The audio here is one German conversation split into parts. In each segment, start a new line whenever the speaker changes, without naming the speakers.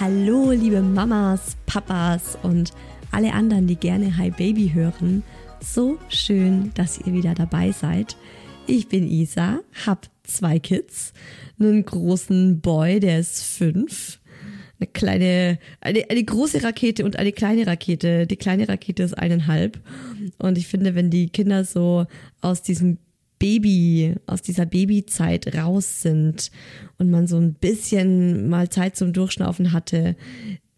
Hallo, liebe Mamas, Papas und alle anderen, die gerne Hi Baby hören. So schön, dass ihr wieder dabei seid. Ich bin Isa, hab zwei Kids, einen großen Boy, der ist fünf, eine kleine, eine, eine große Rakete und eine kleine Rakete. Die kleine Rakete ist eineinhalb. Und ich finde, wenn die Kinder so aus diesem Baby, aus dieser Babyzeit raus sind und man so ein bisschen mal Zeit zum Durchschnaufen hatte,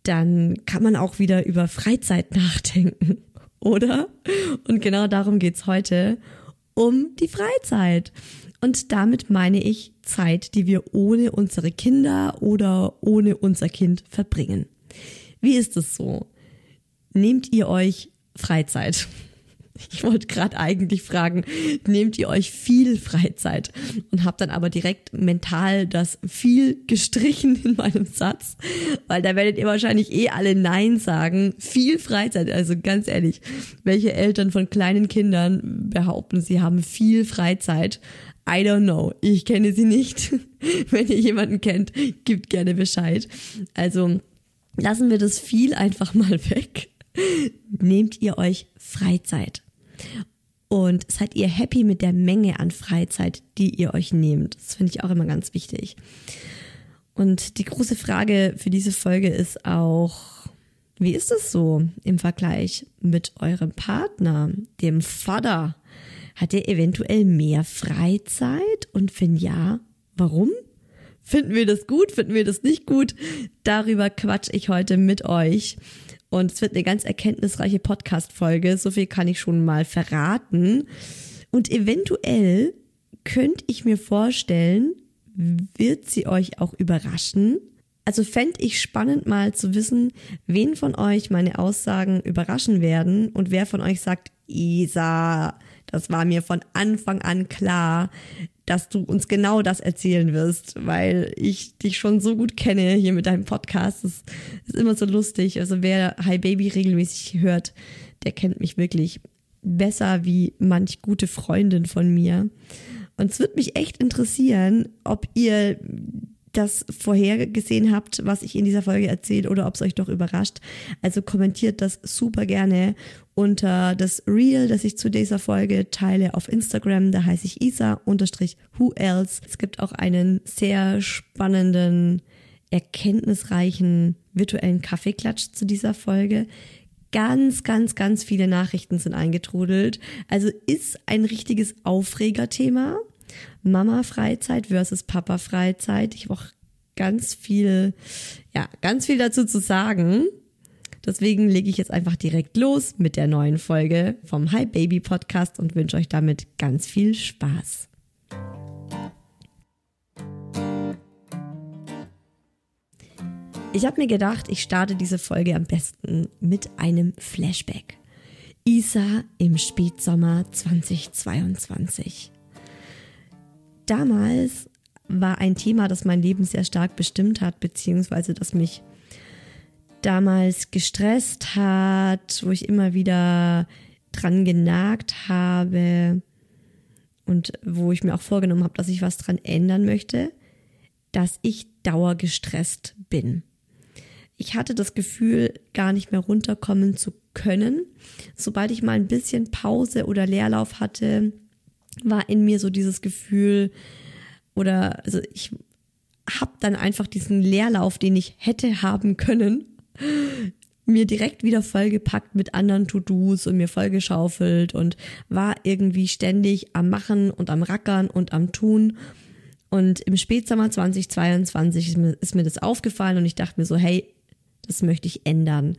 dann kann man auch wieder über Freizeit nachdenken, oder? Und genau darum geht's heute, um die Freizeit. Und damit meine ich Zeit, die wir ohne unsere Kinder oder ohne unser Kind verbringen. Wie ist es so? Nehmt ihr euch Freizeit? Ich wollte gerade eigentlich fragen, nehmt ihr euch viel Freizeit? Und habe dann aber direkt mental das viel gestrichen in meinem Satz, weil da werdet ihr wahrscheinlich eh alle Nein sagen. Viel Freizeit, also ganz ehrlich, welche Eltern von kleinen Kindern behaupten, sie haben viel Freizeit? I don't know. Ich kenne sie nicht. Wenn ihr jemanden kennt, gibt gerne Bescheid. Also lassen wir das viel einfach mal weg. Nehmt ihr euch Freizeit? Und seid ihr happy mit der Menge an Freizeit, die ihr euch nehmt? Das finde ich auch immer ganz wichtig. Und die große Frage für diese Folge ist auch, wie ist es so im Vergleich mit eurem Partner, dem Vater? Hat er eventuell mehr Freizeit? Und wenn ja, warum? Finden wir das gut? Finden wir das nicht gut? Darüber quatsch ich heute mit euch. Und es wird eine ganz erkenntnisreiche Podcast-Folge. So viel kann ich schon mal verraten. Und eventuell könnte ich mir vorstellen, wird sie euch auch überraschen. Also fände ich spannend mal zu wissen, wen von euch meine Aussagen überraschen werden und wer von euch sagt, Isa, das war mir von Anfang an klar, dass du uns genau das erzählen wirst, weil ich dich schon so gut kenne hier mit deinem Podcast. Das ist immer so lustig. Also wer Hi Baby regelmäßig hört, der kennt mich wirklich besser wie manch gute Freundin von mir. Und es wird mich echt interessieren, ob ihr das vorhergesehen habt, was ich in dieser Folge erzähle oder ob es euch doch überrascht. Also kommentiert das super gerne unter das Reel, das ich zu dieser Folge teile auf Instagram. Da heiße ich Isa unterstrich Who Else. Es gibt auch einen sehr spannenden erkenntnisreichen virtuellen Kaffeeklatsch zu dieser Folge. Ganz, ganz, ganz viele Nachrichten sind eingetrudelt. Also ist ein richtiges Aufregerthema. Mama-Freizeit versus Papa-Freizeit. Ich habe auch ganz viel, ja, ganz viel dazu zu sagen. Deswegen lege ich jetzt einfach direkt los mit der neuen Folge vom Hi Baby Podcast und wünsche euch damit ganz viel Spaß. Ich habe mir gedacht, ich starte diese Folge am besten mit einem Flashback. Isa im Spätsommer 2022. Damals war ein Thema, das mein Leben sehr stark bestimmt hat, beziehungsweise das mich damals gestresst hat, wo ich immer wieder dran genagt habe und wo ich mir auch vorgenommen habe, dass ich was dran ändern möchte, dass ich dauergestresst bin. Ich hatte das Gefühl, gar nicht mehr runterkommen zu können. Sobald ich mal ein bisschen Pause oder Leerlauf hatte, war in mir so dieses Gefühl, oder also ich habe dann einfach diesen Leerlauf, den ich hätte haben können, mir direkt wieder vollgepackt mit anderen To-Dos und mir vollgeschaufelt und war irgendwie ständig am Machen und am Rackern und am Tun. Und im Spätsommer 2022 ist mir, ist mir das aufgefallen und ich dachte mir so, hey, das möchte ich ändern.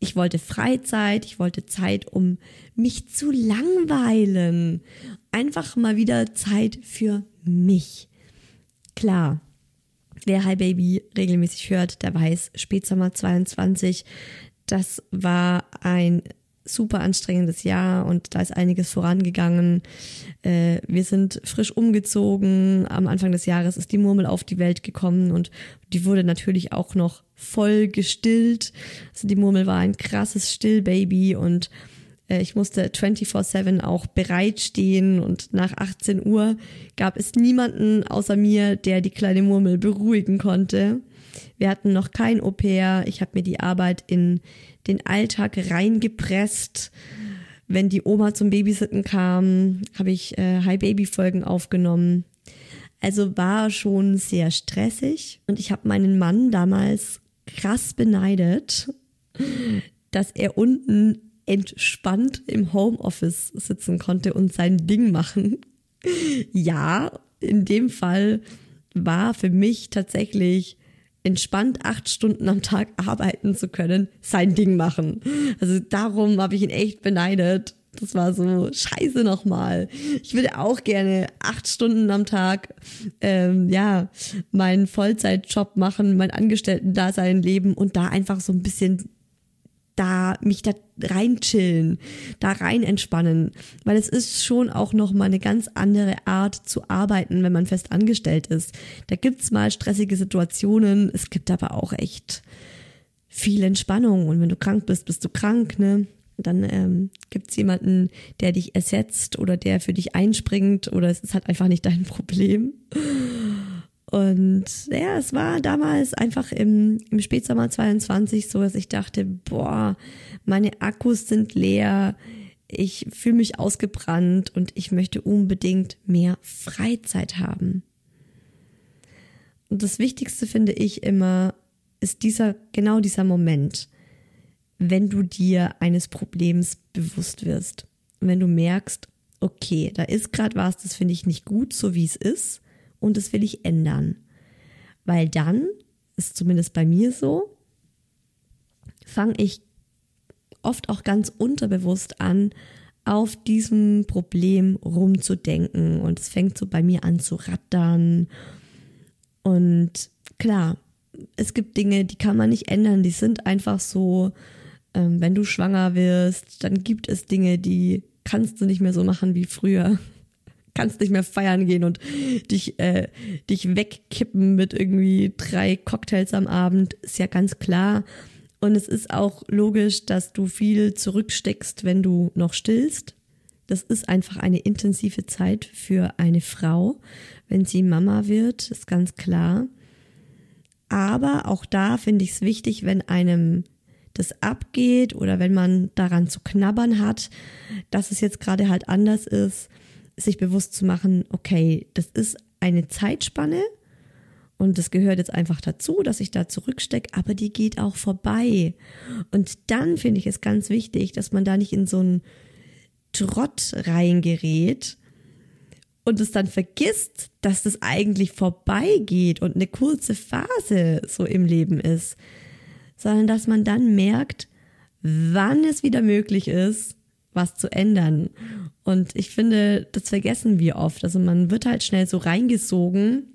Ich wollte Freizeit, ich wollte Zeit, um mich zu langweilen. Einfach mal wieder Zeit für mich. Klar, wer Hi Baby regelmäßig hört, der weiß, Spätsommer 22, das war ein super anstrengendes Jahr und da ist einiges vorangegangen. Äh, wir sind frisch umgezogen. Am Anfang des Jahres ist die Murmel auf die Welt gekommen und die wurde natürlich auch noch voll gestillt. Also die Murmel war ein krasses Stillbaby und ich musste 24-7 auch bereitstehen und nach 18 Uhr gab es niemanden außer mir, der die kleine Murmel beruhigen konnte. Wir hatten noch kein Au-pair. Ich habe mir die Arbeit in den Alltag reingepresst. Wenn die Oma zum Babysitten kam, habe ich äh, Hi-Baby-Folgen aufgenommen. Also war schon sehr stressig und ich habe meinen Mann damals krass beneidet, dass er unten entspannt im Homeoffice sitzen konnte und sein Ding machen. Ja, in dem Fall war für mich tatsächlich entspannt acht Stunden am Tag arbeiten zu können, sein Ding machen. Also darum habe ich ihn echt beneidet. Das war so scheiße nochmal. Ich würde auch gerne acht Stunden am Tag, ähm, ja, meinen Vollzeitjob machen, mein Angestellten-Dasein leben und da einfach so ein bisschen da mich da rein chillen, da rein entspannen, weil es ist schon auch noch mal eine ganz andere Art zu arbeiten, wenn man fest angestellt ist. Da gibt's mal stressige Situationen, es gibt aber auch echt viel Entspannung und wenn du krank bist, bist du krank, ne? Dann ähm, gibt's jemanden, der dich ersetzt oder der für dich einspringt oder es ist halt einfach nicht dein Problem. Und ja, es war damals einfach im, im Spätsommer 22 so, dass ich dachte, boah, meine Akkus sind leer, ich fühle mich ausgebrannt und ich möchte unbedingt mehr Freizeit haben. Und das Wichtigste finde ich immer, ist dieser, genau dieser Moment, wenn du dir eines Problems bewusst wirst. wenn du merkst, okay, da ist gerade was, das finde ich nicht gut, so wie es ist und das will ich ändern. Weil dann, ist zumindest bei mir so, fange ich oft auch ganz unterbewusst an, auf diesem Problem rumzudenken und es fängt so bei mir an zu rattern. Und klar, es gibt Dinge, die kann man nicht ändern, die sind einfach so, ähm, wenn du schwanger wirst, dann gibt es Dinge, die kannst du nicht mehr so machen wie früher kannst nicht mehr feiern gehen und dich, äh, dich wegkippen mit irgendwie drei Cocktails am Abend, ist ja ganz klar. Und es ist auch logisch, dass du viel zurücksteckst, wenn du noch stillst. Das ist einfach eine intensive Zeit für eine Frau, wenn sie Mama wird, ist ganz klar. Aber auch da finde ich es wichtig, wenn einem das abgeht oder wenn man daran zu knabbern hat, dass es jetzt gerade halt anders ist, sich bewusst zu machen, okay, das ist eine Zeitspanne Und das gehört jetzt einfach dazu, dass ich da zurückstecke, aber die geht auch vorbei. Und dann finde ich es ganz wichtig, dass man da nicht in so einen Trott reingerät und es dann vergisst, dass das eigentlich vorbeigeht und eine kurze Phase so im Leben ist, sondern dass man dann merkt, wann es wieder möglich ist, was zu ändern. Und ich finde, das vergessen wir oft. Also man wird halt schnell so reingesogen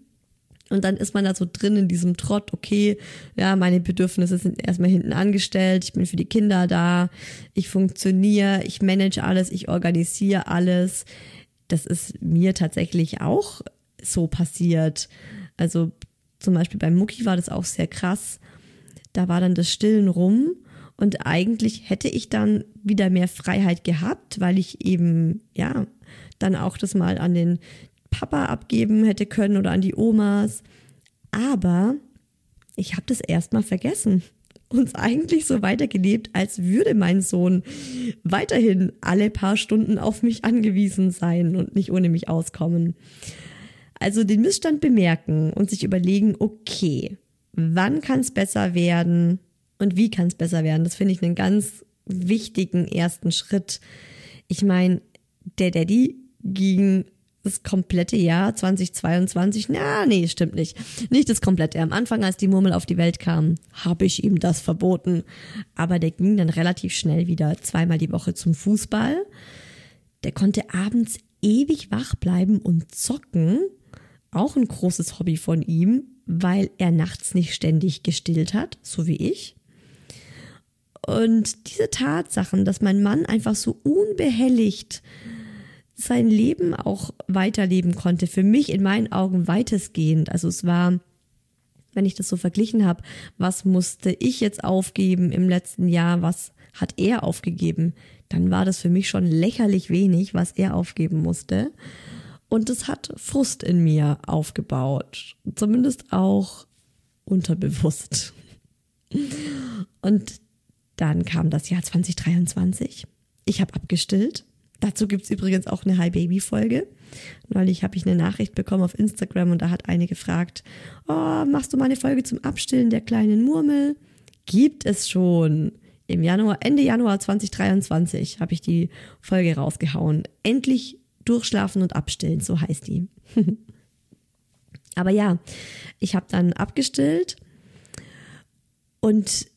und dann ist man da so drin in diesem Trott, okay, ja, meine Bedürfnisse sind erstmal hinten angestellt, ich bin für die Kinder da, ich funktioniere, ich manage alles, ich organisiere alles. Das ist mir tatsächlich auch so passiert. Also zum Beispiel bei Mucki war das auch sehr krass. Da war dann das Stillen rum und eigentlich hätte ich dann wieder mehr Freiheit gehabt, weil ich eben, ja, dann auch das mal an den Papa abgeben hätte können oder an die Omas. Aber ich habe das erstmal vergessen und eigentlich so weitergelebt, als würde mein Sohn weiterhin alle paar Stunden auf mich angewiesen sein und nicht ohne mich auskommen. Also den Missstand bemerken und sich überlegen, okay, wann kann es besser werden und wie kann es besser werden? Das finde ich einen ganz wichtigen ersten Schritt. Ich meine, der Daddy ging das komplette Jahr 2022, na, nee, stimmt nicht. Nicht das komplette. Am Anfang, als die Murmel auf die Welt kam, habe ich ihm das verboten. Aber der ging dann relativ schnell wieder zweimal die Woche zum Fußball. Der konnte abends ewig wach bleiben und zocken. Auch ein großes Hobby von ihm, weil er nachts nicht ständig gestillt hat, so wie ich. Und diese Tatsachen, dass mein Mann einfach so unbehelligt sein Leben auch weiterleben konnte. Für mich in meinen Augen weitestgehend. Also es war, wenn ich das so verglichen habe, was musste ich jetzt aufgeben im letzten Jahr, was hat er aufgegeben, dann war das für mich schon lächerlich wenig, was er aufgeben musste. Und es hat Frust in mir aufgebaut. Zumindest auch unterbewusst. Und dann kam das Jahr 2023. Ich habe abgestillt Dazu gibt es übrigens auch eine Hi Baby Folge. Neulich habe ich eine Nachricht bekommen auf Instagram und da hat eine gefragt, oh, machst du mal eine Folge zum Abstillen der kleinen Murmel? Gibt es schon. Im Januar, Ende Januar 2023 habe ich die Folge rausgehauen. Endlich durchschlafen und abstillen, so heißt die. Aber ja, ich habe dann abgestillt und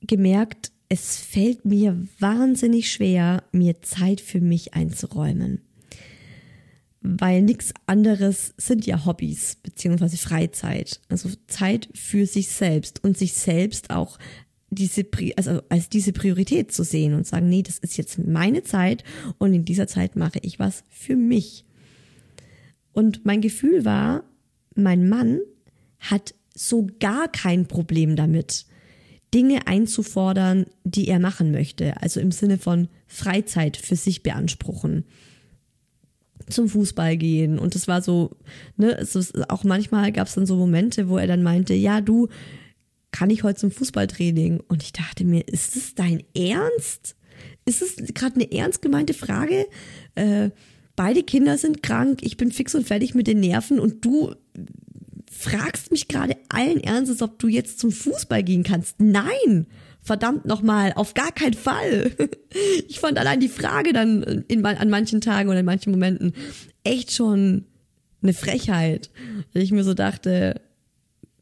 gemerkt, es fällt mir wahnsinnig schwer, mir Zeit für mich einzuräumen. Weil nichts anderes sind ja Hobbys beziehungsweise Freizeit. Also Zeit für sich selbst und sich selbst auch diese, also als diese Priorität zu sehen und sagen, nee, das ist jetzt meine Zeit und in dieser Zeit mache ich was für mich. Und mein Gefühl war, mein Mann hat so gar kein Problem damit, Dinge einzufordern, die er machen möchte. Also im Sinne von Freizeit für sich beanspruchen. Zum Fußball gehen. Und das war so, ne, es ist, auch manchmal gab es dann so Momente, wo er dann meinte, ja, du, kann ich heute zum Fußballtraining? Und ich dachte mir, ist das dein Ernst? Ist es gerade eine ernst gemeinte Frage? Äh, beide Kinder sind krank, ich bin fix und fertig mit den Nerven und du fragst mich gerade allen Ernstes, ob du jetzt zum Fußball gehen kannst. Nein! Verdammt nochmal, auf gar keinen Fall. Ich fand allein die Frage dann in, an manchen Tagen oder in manchen Momenten echt schon eine Frechheit. Weil ich mir so dachte,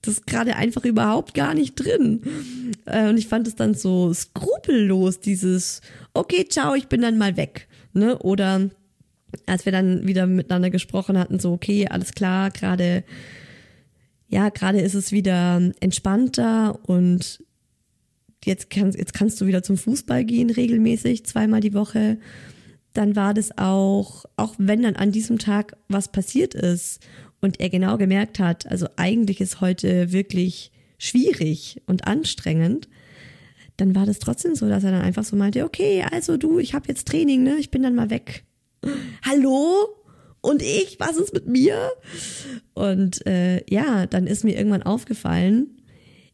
das ist gerade einfach überhaupt gar nicht drin. Äh, und ich fand es dann so skrupellos, dieses, okay, ciao, ich bin dann mal weg. Ne? Oder als wir dann wieder miteinander gesprochen hatten, so, okay, alles klar, gerade ja, gerade ist es wieder entspannter und jetzt, kannst jetzt kannst du wieder zum Fußball gehen regelmäßig, zweimal die Woche. Dann war das auch, auch wenn dann an diesem Tag was passiert ist und er genau gemerkt hat, also eigentlich ist heute wirklich schwierig und anstrengend, dann war das trotzdem so, dass er dann einfach so meinte, okay, also du, ich habe jetzt Training, ne? Ich bin dann mal weg. Hallo? Und ich, was ist mit mir? Und äh, ja, dann ist mir irgendwann aufgefallen,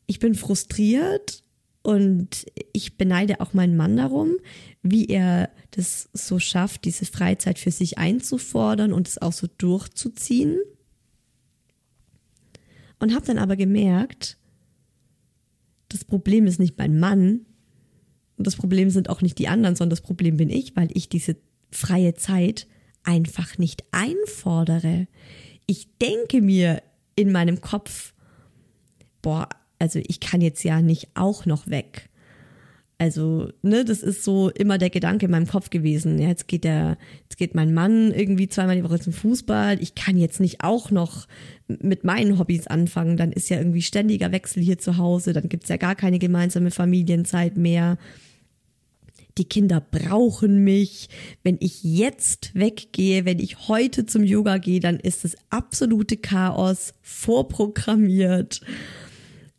ich bin frustriert und ich beneide auch meinen Mann darum, wie er das so schafft, diese Freizeit für sich einzufordern und es auch so durchzuziehen. Und habe dann aber gemerkt, das Problem ist nicht mein Mann und das Problem sind auch nicht die anderen, sondern das Problem bin ich, weil ich diese freie Zeit einfach nicht einfordere. Ich denke mir in meinem Kopf, boah, also ich kann jetzt ja nicht auch noch weg. Also, ne, das ist so immer der Gedanke in meinem Kopf gewesen. Ja, jetzt geht der, jetzt geht mein Mann irgendwie zweimal die Woche zum Fußball. Ich kann jetzt nicht auch noch mit meinen Hobbys anfangen. Dann ist ja irgendwie ständiger Wechsel hier zu Hause. Dann gibt's ja gar keine gemeinsame Familienzeit mehr. Die Kinder brauchen mich. Wenn ich jetzt weggehe, wenn ich heute zum Yoga gehe, dann ist das absolute Chaos vorprogrammiert.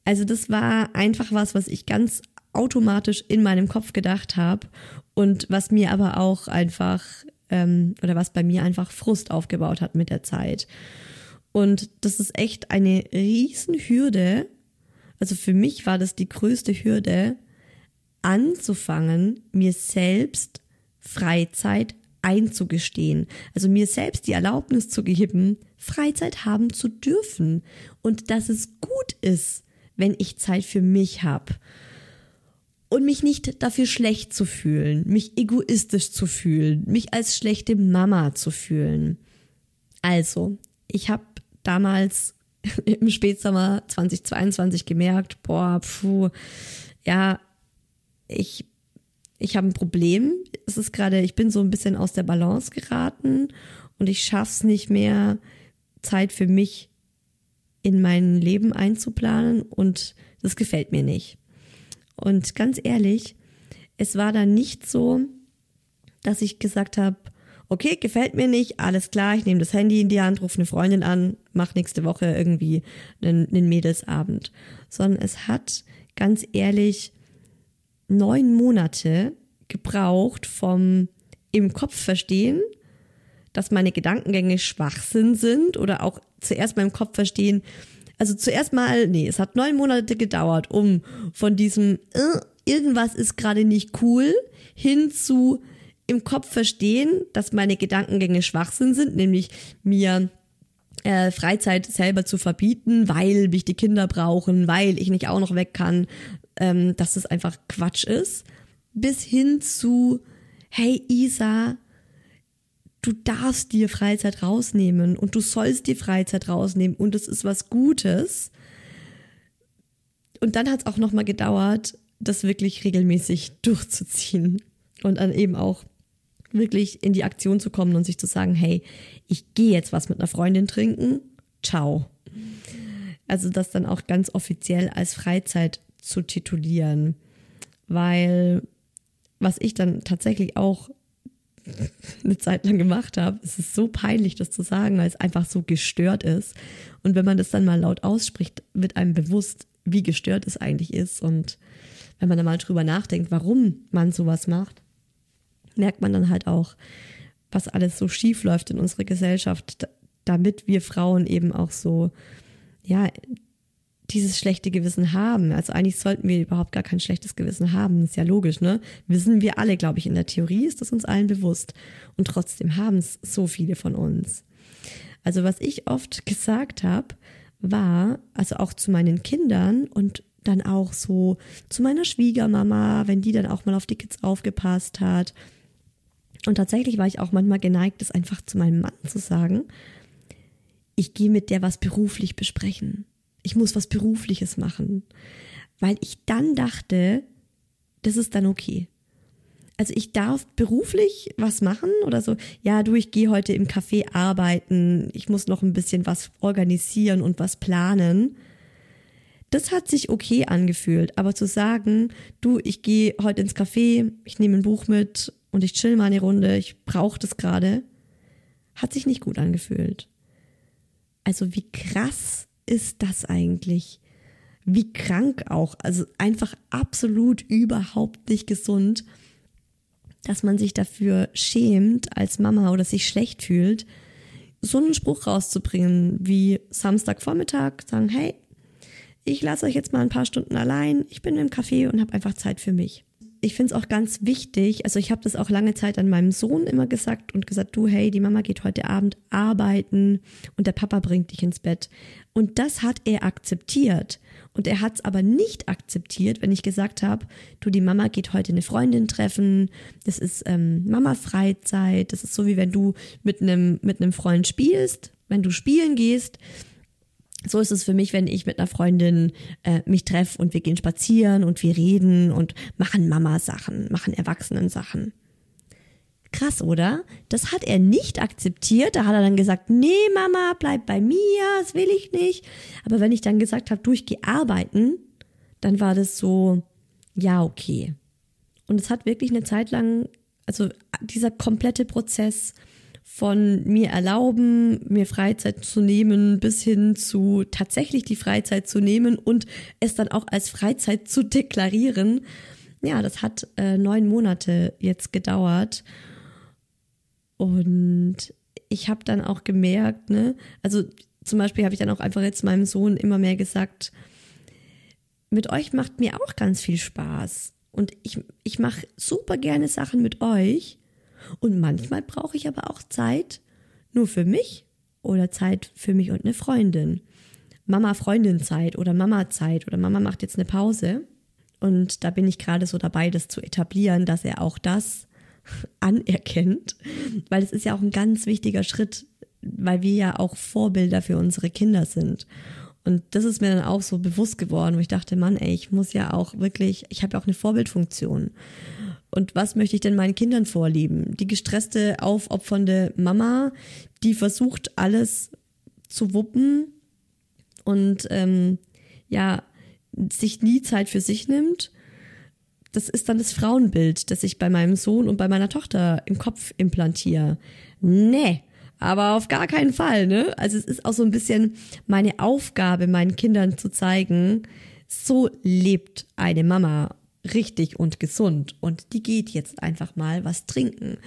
Also das war einfach was, was ich ganz automatisch in meinem Kopf gedacht habe und was mir aber auch einfach ähm, oder was bei mir einfach Frust aufgebaut hat mit der Zeit. Und das ist echt eine Riesenhürde. Also für mich war das die größte Hürde, anzufangen, mir selbst Freizeit einzugestehen. Also mir selbst die Erlaubnis zu geben, Freizeit haben zu dürfen und dass es gut ist, wenn ich Zeit für mich habe und mich nicht dafür schlecht zu fühlen, mich egoistisch zu fühlen, mich als schlechte Mama zu fühlen. Also, ich habe damals im Spätsommer 2022 gemerkt, boah, puh, ja, ich ich habe ein Problem. Es ist gerade, ich bin so ein bisschen aus der Balance geraten und ich schaff's nicht mehr Zeit für mich in mein Leben einzuplanen und das gefällt mir nicht. Und ganz ehrlich, es war dann nicht so, dass ich gesagt habe, okay, gefällt mir nicht, alles klar, ich nehme das Handy in die Hand, rufe eine Freundin an, mach nächste Woche irgendwie einen, einen Mädelsabend, sondern es hat ganz ehrlich neun Monate gebraucht vom im Kopf verstehen, dass meine Gedankengänge Schwachsinn sind oder auch zuerst mal im Kopf verstehen, also zuerst mal, nee, es hat neun Monate gedauert, um von diesem äh, irgendwas ist gerade nicht cool hin zu im Kopf verstehen, dass meine Gedankengänge Schwachsinn sind, nämlich mir äh, Freizeit selber zu verbieten, weil mich die Kinder brauchen, weil ich nicht auch noch weg kann, ähm, dass das einfach Quatsch ist, bis hin zu, hey Isa, du darfst dir Freizeit rausnehmen und du sollst dir Freizeit rausnehmen und es ist was Gutes. Und dann hat es auch nochmal gedauert, das wirklich regelmäßig durchzuziehen und dann eben auch wirklich in die Aktion zu kommen und sich zu sagen, hey, ich gehe jetzt was mit einer Freundin trinken, ciao. Also das dann auch ganz offiziell als Freizeit zu titulieren, weil was ich dann tatsächlich auch eine Zeit lang gemacht habe. Es ist so peinlich, das zu sagen, weil es einfach so gestört ist. Und wenn man das dann mal laut ausspricht, wird einem bewusst, wie gestört es eigentlich ist. Und wenn man dann mal drüber nachdenkt, warum man sowas macht, merkt man dann halt auch, was alles so schief läuft in unserer Gesellschaft, damit wir Frauen eben auch so, ja, dieses schlechte Gewissen haben. Also eigentlich sollten wir überhaupt gar kein schlechtes Gewissen haben. ist ja logisch, ne? Wissen wir alle, glaube ich, in der Theorie ist das uns allen bewusst. Und trotzdem haben es so viele von uns. Also was ich oft gesagt habe, war, also auch zu meinen Kindern und dann auch so zu meiner Schwiegermama, wenn die dann auch mal auf die Kids aufgepasst hat. Und tatsächlich war ich auch manchmal geneigt, das einfach zu meinem Mann zu sagen. Ich gehe mit der was beruflich besprechen ich muss was Berufliches machen, weil ich dann dachte, das ist dann okay. Also ich darf beruflich was machen oder so, ja, du, ich gehe heute im Café arbeiten, ich muss noch ein bisschen was organisieren und was planen. Das hat sich okay angefühlt, aber zu sagen, du, ich gehe heute ins Café, ich nehme ein Buch mit und ich chill mal eine Runde, ich brauche das gerade, hat sich nicht gut angefühlt. Also wie krass ist das eigentlich? Wie krank auch, also einfach absolut überhaupt nicht gesund, dass man sich dafür schämt als Mama oder sich schlecht fühlt, so einen Spruch rauszubringen wie Samstagvormittag, sagen, hey, ich lasse euch jetzt mal ein paar Stunden allein, ich bin im Café und habe einfach Zeit für mich. Ich finde es auch ganz wichtig, also ich habe das auch lange Zeit an meinem Sohn immer gesagt und gesagt, du, hey, die Mama geht heute Abend arbeiten und der Papa bringt dich ins Bett. Und das hat er akzeptiert. Und er hat es aber nicht akzeptiert, wenn ich gesagt habe, du, die Mama geht heute eine Freundin treffen, das ist ähm, Mama-Freizeit, das ist so wie wenn du mit einem mit einem Freund spielst, wenn du spielen gehst, so ist es für mich, wenn ich mit einer Freundin äh, mich treffe und wir gehen spazieren und wir reden und machen Mama-Sachen, machen Erwachsenen-Sachen. Krass, oder? Das hat er nicht akzeptiert. Da hat er dann gesagt, nee, Mama, bleib bei mir, das will ich nicht. Aber wenn ich dann gesagt habe, du, ich gehe arbeiten, dann war das so, ja, okay. Und es hat wirklich eine Zeit lang, also dieser komplette Prozess von mir erlauben, mir Freizeit zu nehmen, bis hin zu tatsächlich die Freizeit zu nehmen und es dann auch als Freizeit zu deklarieren. Ja, das hat äh, neun Monate jetzt gedauert. Und ich habe dann auch gemerkt, ne, also zum Beispiel habe ich dann auch einfach jetzt meinem Sohn immer mehr gesagt, mit euch macht mir auch ganz viel Spaß. Und ich, ich mache super gerne Sachen mit euch. Und manchmal brauche ich aber auch Zeit nur für mich oder Zeit für mich und eine Freundin. Mama-Freundin-Zeit oder Mama-Zeit oder Mama macht jetzt eine Pause. Und da bin ich gerade so dabei, das zu etablieren, dass er auch das anerkennt, weil es ist ja auch ein ganz wichtiger Schritt, weil wir ja auch Vorbilder für unsere Kinder sind. Und das ist mir dann auch so bewusst geworden, wo ich dachte, Mann, ey, ich muss ja auch wirklich, ich habe ja auch eine Vorbildfunktion. Und was möchte ich denn meinen Kindern vorlieben? Die gestresste, aufopfernde Mama, die versucht, alles zu wuppen und ähm, ja, sich nie Zeit für sich nimmt. Das ist dann das Frauenbild, das ich bei meinem Sohn und bei meiner Tochter im Kopf implantiere. Nee, aber auf gar keinen Fall, ne? Also es ist auch so ein bisschen meine Aufgabe, meinen Kindern zu zeigen, so lebt eine Mama richtig und gesund und die geht jetzt einfach mal was trinken.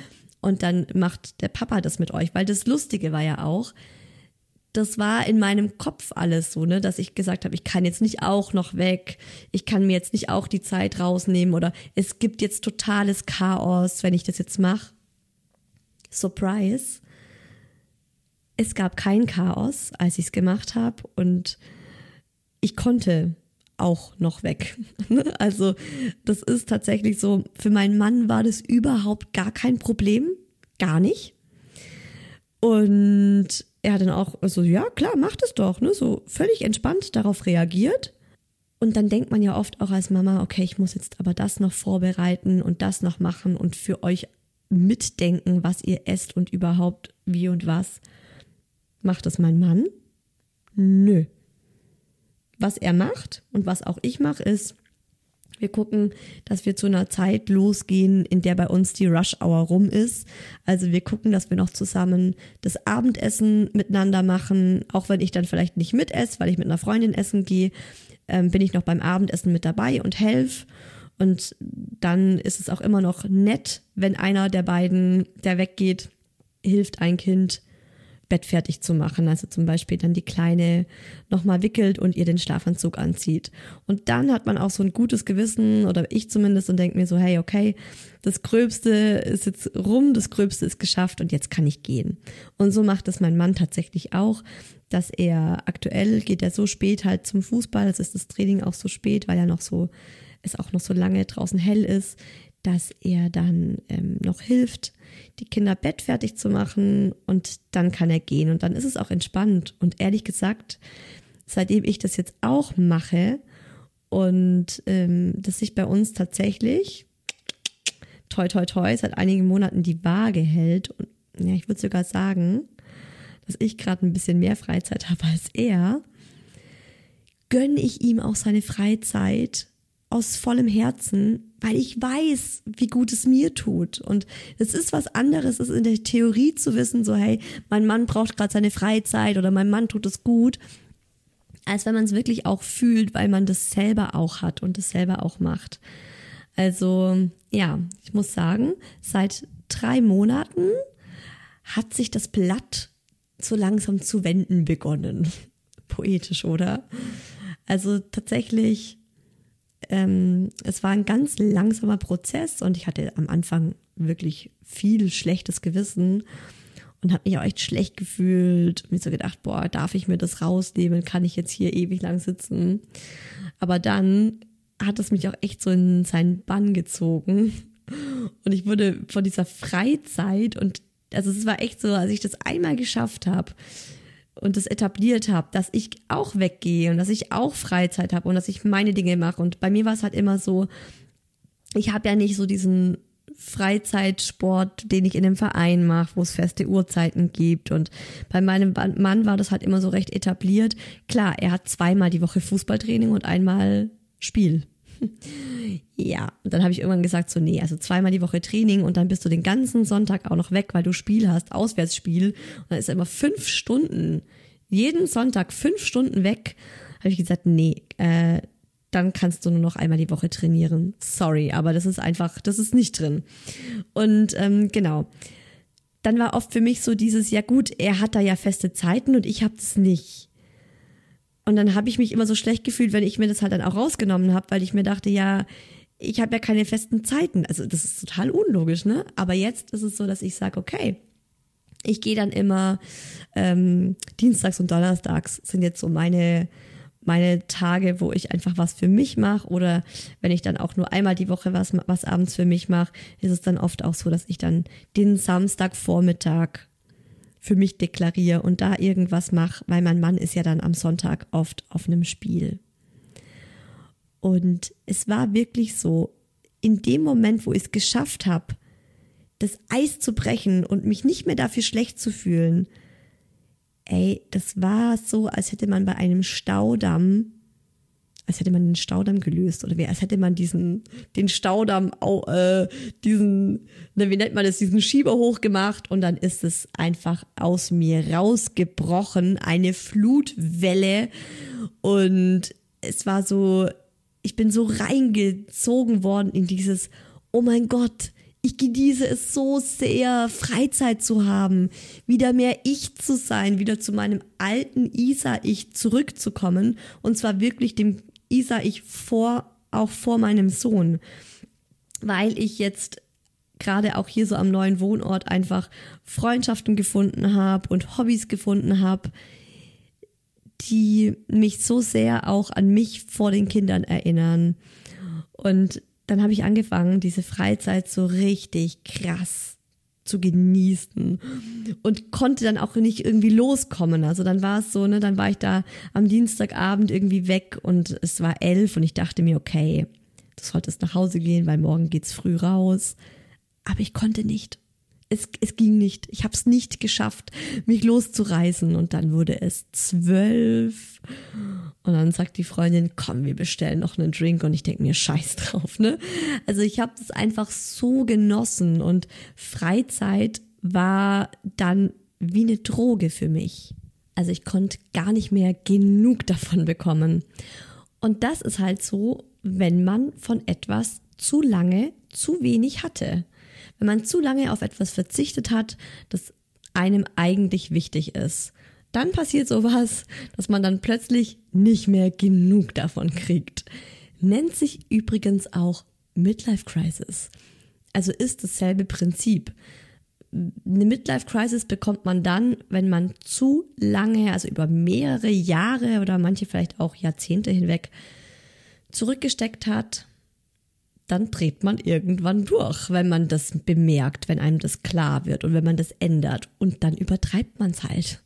Und dann macht der Papa das mit euch, weil das Lustige war ja auch, das war in meinem Kopf alles so, ne, dass ich gesagt habe, ich kann jetzt nicht auch noch weg, ich kann mir jetzt nicht auch die Zeit rausnehmen oder es gibt jetzt totales Chaos, wenn ich das jetzt mache. Surprise. Es gab kein Chaos, als ich es gemacht habe und ich konnte auch noch weg. Also das ist tatsächlich so, für meinen Mann war das überhaupt gar kein Problem, gar nicht. Und er hat dann auch so, ja klar, macht es doch, ne? so völlig entspannt darauf reagiert. Und dann denkt man ja oft auch als Mama, okay, ich muss jetzt aber das noch vorbereiten und das noch machen und für euch mitdenken, was ihr esst und überhaupt wie und was. Macht das mein Mann? Nö. Was er macht und was auch ich mache, ist, wir gucken, dass wir zu einer Zeit losgehen, in der bei uns die Rush Hour rum ist. Also wir gucken, dass wir noch zusammen das Abendessen miteinander machen, auch wenn ich dann vielleicht nicht mit esse, weil ich mit einer Freundin essen gehe, ähm, bin ich noch beim Abendessen mit dabei und helfe. Und dann ist es auch immer noch nett, wenn einer der beiden, der weggeht, hilft ein Kind Bett fertig zu machen. Also zum Beispiel dann die Kleine nochmal wickelt und ihr den Schlafanzug anzieht. Und dann hat man auch so ein gutes Gewissen, oder ich zumindest, und denkt mir so, hey, okay, das Gröbste ist jetzt rum, das Gröbste ist geschafft und jetzt kann ich gehen. Und so macht es mein Mann tatsächlich auch, dass er aktuell geht er so spät halt zum Fußball, das ist das Training auch so spät, weil er noch so, es auch noch so lange draußen hell ist, dass er dann ähm, noch hilft, die Kinder Bett fertig zu machen und dann kann er gehen und dann ist es auch entspannt. Und ehrlich gesagt, seitdem ich das jetzt auch mache und ähm, dass sich bei uns tatsächlich toi toi toi seit einigen Monaten die Waage hält und ja, ich würde sogar sagen, dass ich gerade ein bisschen mehr Freizeit habe als er, gönne ich ihm auch seine Freizeit aus vollem Herzen, weil ich weiß, wie gut es mir tut. Und es ist was anderes, es in der Theorie zu wissen, so hey, mein Mann braucht gerade seine Freizeit oder mein Mann tut es gut, als wenn man es wirklich auch fühlt, weil man das selber auch hat und das selber auch macht. Also ja, ich muss sagen, seit drei Monaten hat sich das Blatt so langsam zu wenden begonnen. Poetisch, oder? Also tatsächlich ähm, es war ein ganz langsamer Prozess und ich hatte am Anfang wirklich viel schlechtes Gewissen und habe mich auch echt schlecht gefühlt. Mir so gedacht, boah, darf ich mir das rausnehmen? Kann ich jetzt hier ewig lang sitzen? Aber dann hat es mich auch echt so in seinen Bann gezogen. Und ich wurde von dieser Freizeit und also es war echt so, als ich das einmal geschafft habe und das etabliert habe, dass ich auch weggehe und dass ich auch Freizeit habe und dass ich meine Dinge mache. Und bei mir war es halt immer so, ich habe ja nicht so diesen Freizeitsport, den ich in dem Verein mache, wo es feste Uhrzeiten gibt. Und bei meinem Mann war das halt immer so recht etabliert. Klar, er hat zweimal die Woche Fußballtraining und einmal Spiel. ja, und dann habe ich irgendwann gesagt, so, nee, also zweimal die Woche Training und dann bist du den ganzen Sonntag auch noch weg, weil du Spiel hast, Auswärtsspiel. Und dann ist er immer fünf Stunden, jeden Sonntag fünf Stunden weg. Habe ich gesagt, nee, äh, dann kannst du nur noch einmal die Woche trainieren. Sorry, aber das ist einfach, das ist nicht drin. Und ähm, genau. Dann war oft für mich so dieses, ja gut, er hat da ja feste Zeiten und ich habe das nicht. Und dann habe ich mich immer so schlecht gefühlt, wenn ich mir das halt dann auch rausgenommen habe, weil ich mir dachte, ja, ich habe ja keine festen Zeiten. Also das ist total unlogisch, ne? Aber jetzt ist es so, dass ich sage, okay, ich gehe dann immer ähm, Dienstags und Donnerstags sind jetzt so meine meine Tage, wo ich einfach was für mich mache oder wenn ich dann auch nur einmal die Woche was, was abends für mich mache, ist es dann oft auch so, dass ich dann den Samstagvormittag für mich deklariere und da irgendwas mache, weil mein Mann ist ja dann am Sonntag oft auf einem Spiel. Und es war wirklich so, in dem Moment, wo ich es geschafft habe, das Eis zu brechen und mich nicht mehr dafür schlecht zu fühlen, ey, das war so, als hätte man bei einem Staudamm, als hätte man den Staudamm gelöst oder wie, als hätte man diesen, den Staudamm, äh, diesen, wie nennt man das, diesen Schieber hochgemacht und dann ist es einfach aus mir rausgebrochen, eine Flutwelle und es war so, ich bin so reingezogen worden in dieses, oh mein Gott, ich genieße es so sehr, Freizeit zu haben, wieder mehr ich zu sein, wieder zu meinem alten Isa-Ich zurückzukommen. Und zwar wirklich dem Isa-Ich vor, auch vor meinem Sohn. Weil ich jetzt gerade auch hier so am neuen Wohnort einfach Freundschaften gefunden habe und Hobbys gefunden habe, die mich so sehr auch an mich vor den Kindern erinnern. Und dann habe ich angefangen, diese Freizeit so richtig krass zu genießen und konnte dann auch nicht irgendwie loskommen. Also dann war es so, ne, dann war ich da am Dienstagabend irgendwie weg und es war elf und ich dachte mir, okay, du solltest nach Hause gehen, weil morgen geht's früh raus. Aber ich konnte nicht es, es ging nicht. Ich habe es nicht geschafft, mich loszureißen. Und dann wurde es zwölf. Und dann sagt die Freundin, komm, wir bestellen noch einen Drink. Und ich denke mir, scheiß drauf, ne? Also ich habe das einfach so genossen. Und Freizeit war dann wie eine Droge für mich. Also ich konnte gar nicht mehr genug davon bekommen. Und das ist halt so, wenn man von etwas zu lange zu wenig hatte wenn man zu lange auf etwas verzichtet hat, das einem eigentlich wichtig ist. Dann passiert sowas, dass man dann plötzlich nicht mehr genug davon kriegt. Nennt sich übrigens auch Midlife Crisis. Also ist dasselbe Prinzip. Eine Midlife Crisis bekommt man dann, wenn man zu lange, also über mehrere Jahre oder manche vielleicht auch Jahrzehnte hinweg zurückgesteckt hat, dann dreht man irgendwann durch, wenn man das bemerkt, wenn einem das klar wird und wenn man das ändert. Und dann übertreibt man es halt.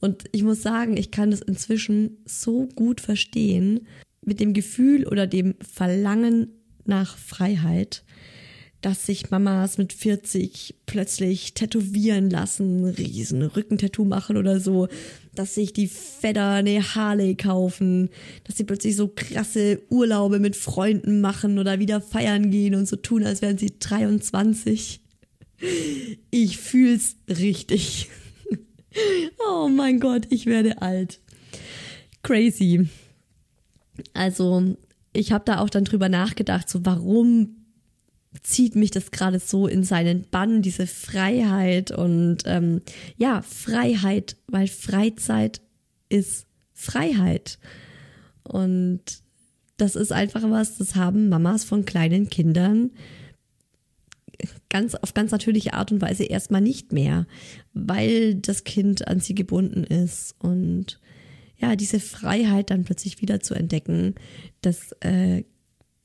Und ich muss sagen, ich kann das inzwischen so gut verstehen mit dem Gefühl oder dem Verlangen nach Freiheit, dass sich Mamas mit 40 plötzlich tätowieren lassen, riesen Rückentattoo machen oder so, dass sich die Fedder eine Harley kaufen, dass sie plötzlich so krasse Urlaube mit Freunden machen oder wieder feiern gehen und so tun, als wären sie 23. Ich fühl's richtig. Oh mein Gott, ich werde alt. Crazy. Also, ich habe da auch dann drüber nachgedacht, so warum zieht mich das gerade so in seinen Bann, diese Freiheit und ähm, ja, Freiheit, weil Freizeit ist Freiheit. Und das ist einfach was, das haben Mamas von kleinen Kindern ganz auf ganz natürliche Art und Weise erstmal nicht mehr, weil das Kind an sie gebunden ist und ja, diese Freiheit dann plötzlich wieder zu entdecken, das äh,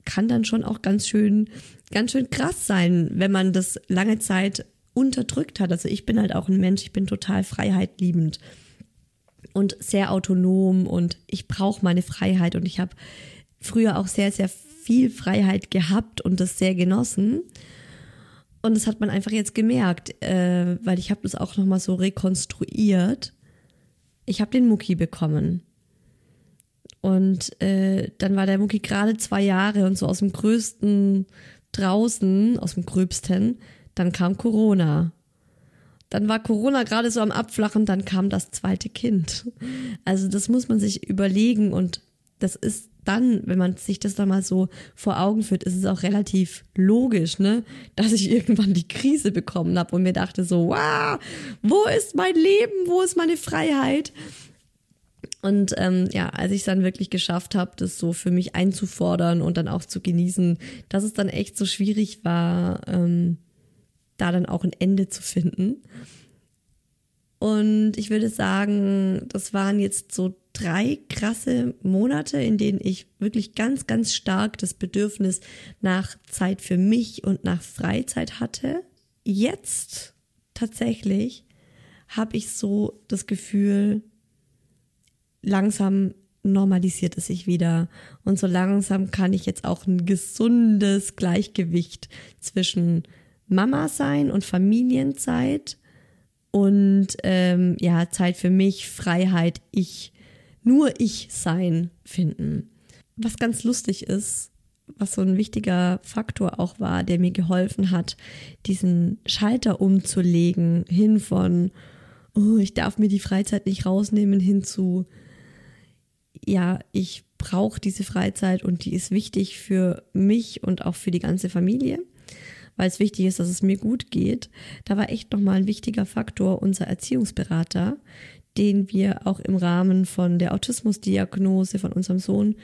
kann dann schon auch ganz schön, ganz schön krass sein, wenn man das lange Zeit unterdrückt hat. Also ich bin halt auch ein Mensch, ich bin total freiheitliebend und sehr autonom und ich brauche meine Freiheit und ich habe früher auch sehr, sehr viel Freiheit gehabt und das sehr genossen. Und das hat man einfach jetzt gemerkt, äh, weil ich habe das auch nochmal so rekonstruiert. Ich habe den Mucki bekommen. Und äh, dann war der Mucki gerade zwei Jahre und so aus dem größten draußen, aus dem gröbsten, dann kam Corona. Dann war Corona gerade so am Abflachen, dann kam das zweite Kind. Also das muss man sich überlegen und das ist dann, wenn man sich das dann mal so vor Augen führt, ist es auch relativ logisch, ne, dass ich irgendwann die Krise bekommen habe und mir dachte so, wow, wo ist mein Leben, wo ist meine Freiheit? Und ähm, ja, als ich es dann wirklich geschafft habe, das so für mich einzufordern und dann auch zu genießen, dass es dann echt so schwierig war, ähm, da dann auch ein Ende zu finden. Und ich würde sagen, das waren jetzt so drei krasse Monate, in denen ich wirklich ganz, ganz stark das Bedürfnis nach Zeit für mich und nach Freizeit hatte. Jetzt tatsächlich habe ich so das Gefühl, langsam normalisiert es sich wieder. Und so langsam kann ich jetzt auch ein gesundes Gleichgewicht zwischen Mama sein und Familienzeit und ähm, ja, Zeit für mich, Freiheit, ich nur ich sein finden. Was ganz lustig ist, was so ein wichtiger Faktor auch war, der mir geholfen hat, diesen Schalter umzulegen, hin von, oh, ich darf mir die Freizeit nicht rausnehmen, hin zu, ja, ich brauche diese Freizeit und die ist wichtig für mich und auch für die ganze Familie, weil es wichtig ist, dass es mir gut geht. Da war echt nochmal ein wichtiger Faktor unser Erziehungsberater, den wir auch im Rahmen von der Autismusdiagnose von unserem Sohn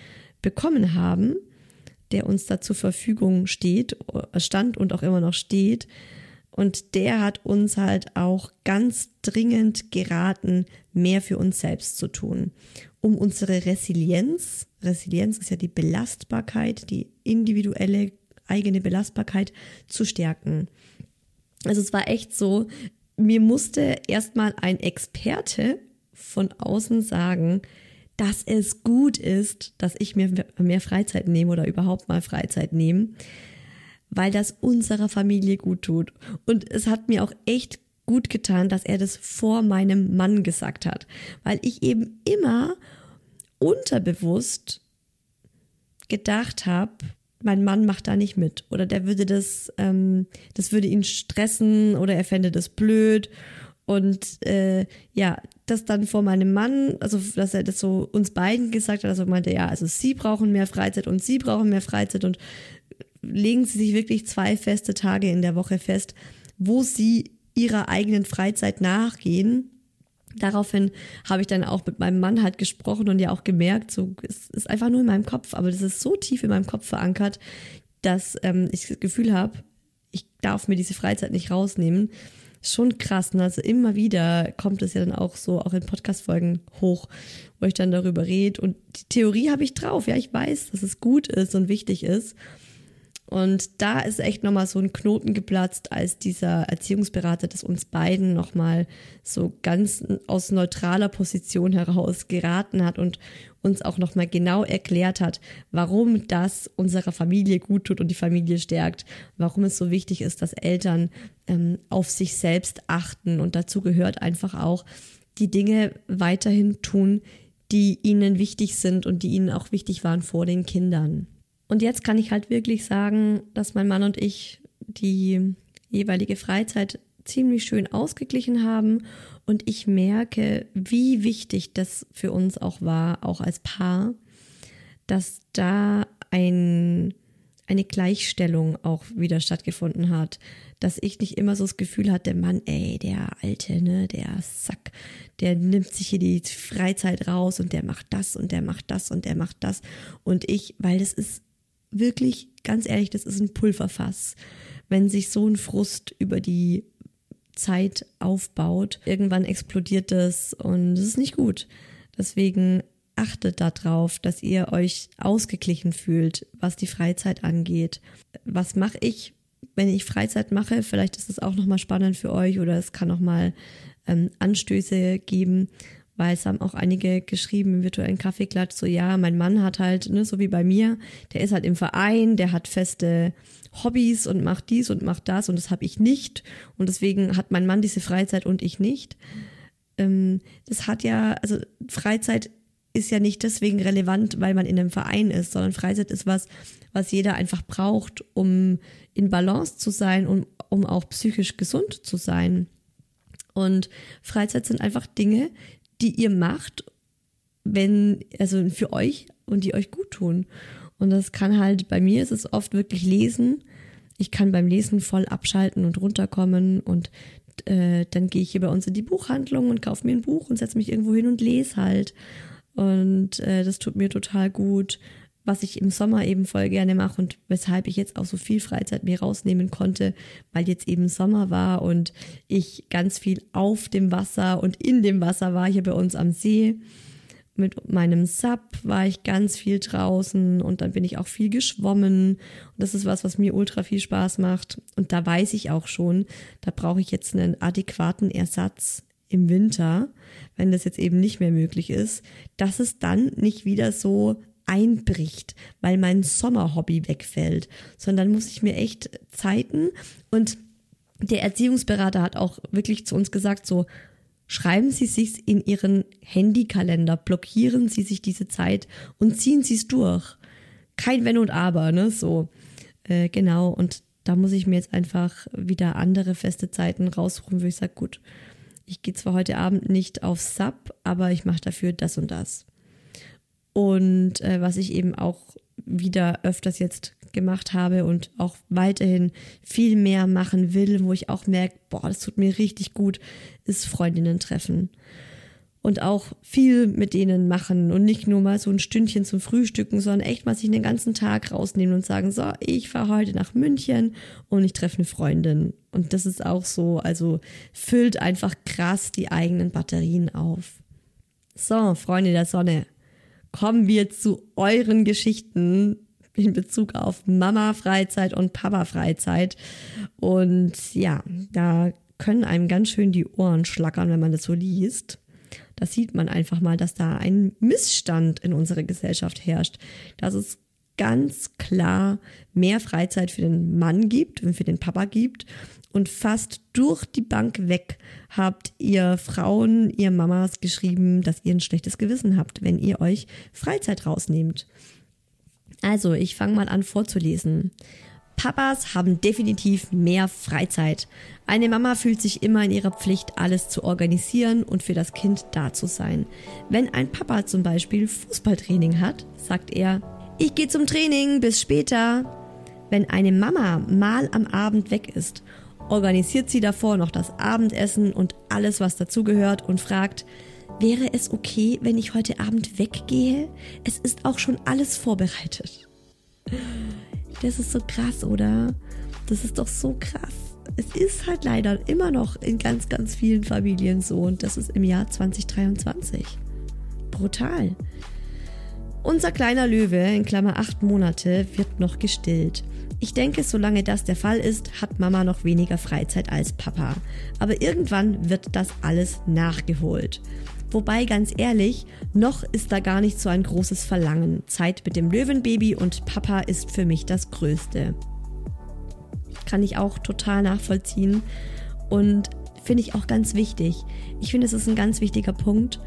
bekommen haben, der uns da zur Verfügung steht, stand und auch immer noch steht. Und der hat uns halt auch ganz dringend geraten, mehr für uns selbst zu tun, um unsere Resilienz, Resilienz ist ja die Belastbarkeit, die individuelle eigene Belastbarkeit zu stärken. Also es war echt so, mir musste erstmal ein Experte von außen sagen, dass es gut ist, dass ich mir mehr Freizeit nehme oder überhaupt mal Freizeit nehme, weil das unserer Familie gut tut. Und es hat mir auch echt gut getan, dass er das vor meinem Mann gesagt hat, weil ich eben immer unterbewusst gedacht habe, mein Mann macht da nicht mit. Oder der würde das, ähm, das würde ihn stressen oder er fände das blöd. Und äh, ja, das dann vor meinem Mann, also dass er das so uns beiden gesagt hat, also meinte, ja, also sie brauchen mehr Freizeit und sie brauchen mehr Freizeit. Und legen sie sich wirklich zwei feste Tage in der Woche fest, wo sie ihrer eigenen Freizeit nachgehen. Daraufhin habe ich dann auch mit meinem Mann halt gesprochen und ja auch gemerkt, so es ist einfach nur in meinem Kopf, aber das ist so tief in meinem Kopf verankert, dass ähm, ich das Gefühl habe, ich darf mir diese Freizeit nicht rausnehmen schon krass. Ne? Also immer wieder kommt es ja dann auch so, auch in Podcast-Folgen hoch, wo ich dann darüber rede. Und die Theorie habe ich drauf. Ja, ich weiß, dass es gut ist und wichtig ist. Und da ist echt nochmal so ein Knoten geplatzt, als dieser Erziehungsberater das uns beiden nochmal so ganz aus neutraler Position heraus geraten hat und uns auch nochmal genau erklärt hat, warum das unserer Familie gut tut und die Familie stärkt, warum es so wichtig ist, dass Eltern ähm, auf sich selbst achten. Und dazu gehört einfach auch, die Dinge weiterhin tun, die ihnen wichtig sind und die ihnen auch wichtig waren vor den Kindern. Und jetzt kann ich halt wirklich sagen, dass mein Mann und ich die jeweilige Freizeit ziemlich schön ausgeglichen haben und ich merke, wie wichtig das für uns auch war, auch als Paar, dass da ein, eine Gleichstellung auch wieder stattgefunden hat. Dass ich nicht immer so das Gefühl hatte, Mann, ey, der Alte, ne, der Sack, der nimmt sich hier die Freizeit raus und der macht das und der macht das und der macht das. Und ich, weil das ist wirklich, ganz ehrlich, das ist ein Pulverfass. Wenn sich so ein Frust über die Zeit aufbaut, irgendwann explodiert das und es ist nicht gut. Deswegen achtet darauf, dass ihr euch ausgeglichen fühlt, was die Freizeit angeht. Was mache ich, wenn ich Freizeit mache? Vielleicht ist es auch nochmal spannend für euch oder es kann nochmal ähm, Anstöße geben, weil es haben auch einige geschrieben im virtuellen Kaffeeklatsch, so ja, mein Mann hat halt, ne, so wie bei mir, der ist halt im Verein, der hat feste Hobbys und macht dies und macht das und das habe ich nicht und deswegen hat mein Mann diese Freizeit und ich nicht. Ähm, das hat ja, also Freizeit ist ja nicht deswegen relevant, weil man in einem Verein ist, sondern Freizeit ist was, was jeder einfach braucht, um in Balance zu sein und um auch psychisch gesund zu sein. Und Freizeit sind einfach Dinge, die ihr macht, wenn, also für euch und die euch gut tun. Und das kann halt, bei mir ist es oft wirklich lesen. Ich kann beim Lesen voll abschalten und runterkommen und äh, dann gehe ich hier bei uns in die Buchhandlung und kaufe mir ein Buch und setze mich irgendwo hin und lese halt. Und äh, das tut mir total gut, was ich im Sommer eben voll gerne mache und weshalb ich jetzt auch so viel Freizeit mir rausnehmen konnte, weil jetzt eben Sommer war und ich ganz viel auf dem Wasser und in dem Wasser war hier bei uns am See. Mit meinem Sub war ich ganz viel draußen und dann bin ich auch viel geschwommen. Und das ist was, was mir ultra viel Spaß macht. Und da weiß ich auch schon, da brauche ich jetzt einen adäquaten Ersatz im Winter, wenn das jetzt eben nicht mehr möglich ist, dass es dann nicht wieder so einbricht, weil mein Sommerhobby wegfällt, sondern muss ich mir echt Zeiten und der Erziehungsberater hat auch wirklich zu uns gesagt, so schreiben Sie sich in Ihren Handykalender, blockieren Sie sich diese Zeit und ziehen Sie es durch. Kein Wenn und Aber, ne? So, äh, genau. Und da muss ich mir jetzt einfach wieder andere feste Zeiten raussuchen, wo ich sage, gut, ich gehe zwar heute Abend nicht auf Sub, aber ich mache dafür das und das. Und äh, was ich eben auch wieder öfters jetzt gemacht habe und auch weiterhin viel mehr machen will, wo ich auch merke, boah, das tut mir richtig gut, ist Freundinnen treffen. Und auch viel mit denen machen und nicht nur mal so ein Stündchen zum Frühstücken, sondern echt mal sich den ganzen Tag rausnehmen und sagen, so, ich fahre heute nach München und ich treffe eine Freundin und das ist auch so, also füllt einfach krass die eigenen Batterien auf. So, Freunde der Sonne, kommen wir zu euren Geschichten in Bezug auf Mama-Freizeit und Papa-Freizeit. Und ja, da können einem ganz schön die Ohren schlackern, wenn man das so liest. Da sieht man einfach mal, dass da ein Missstand in unserer Gesellschaft herrscht. Dass es ganz klar mehr Freizeit für den Mann gibt und für den Papa gibt und fast durch die Bank weg habt ihr Frauen, ihr Mamas geschrieben, dass ihr ein schlechtes Gewissen habt, wenn ihr euch Freizeit rausnehmt. Also, ich fange mal an vorzulesen. Papas haben definitiv mehr Freizeit. Eine Mama fühlt sich immer in ihrer Pflicht, alles zu organisieren und für das Kind da zu sein. Wenn ein Papa zum Beispiel Fußballtraining hat, sagt er, ich gehe zum Training, bis später. Wenn eine Mama mal am Abend weg ist organisiert sie davor noch das Abendessen und alles, was dazugehört und fragt, wäre es okay, wenn ich heute Abend weggehe? Es ist auch schon alles vorbereitet. Das ist so krass, oder? Das ist doch so krass. Es ist halt leider immer noch in ganz, ganz vielen Familien so und das ist im Jahr 2023. Brutal. Unser kleiner Löwe, in Klammer acht Monate, wird noch gestillt. Ich denke, solange das der Fall ist, hat Mama noch weniger Freizeit als Papa. Aber irgendwann wird das alles nachgeholt. Wobei ganz ehrlich, noch ist da gar nicht so ein großes Verlangen. Zeit mit dem Löwenbaby und Papa ist für mich das Größte. Kann ich auch total nachvollziehen und finde ich auch ganz wichtig. Ich finde, es ist ein ganz wichtiger Punkt.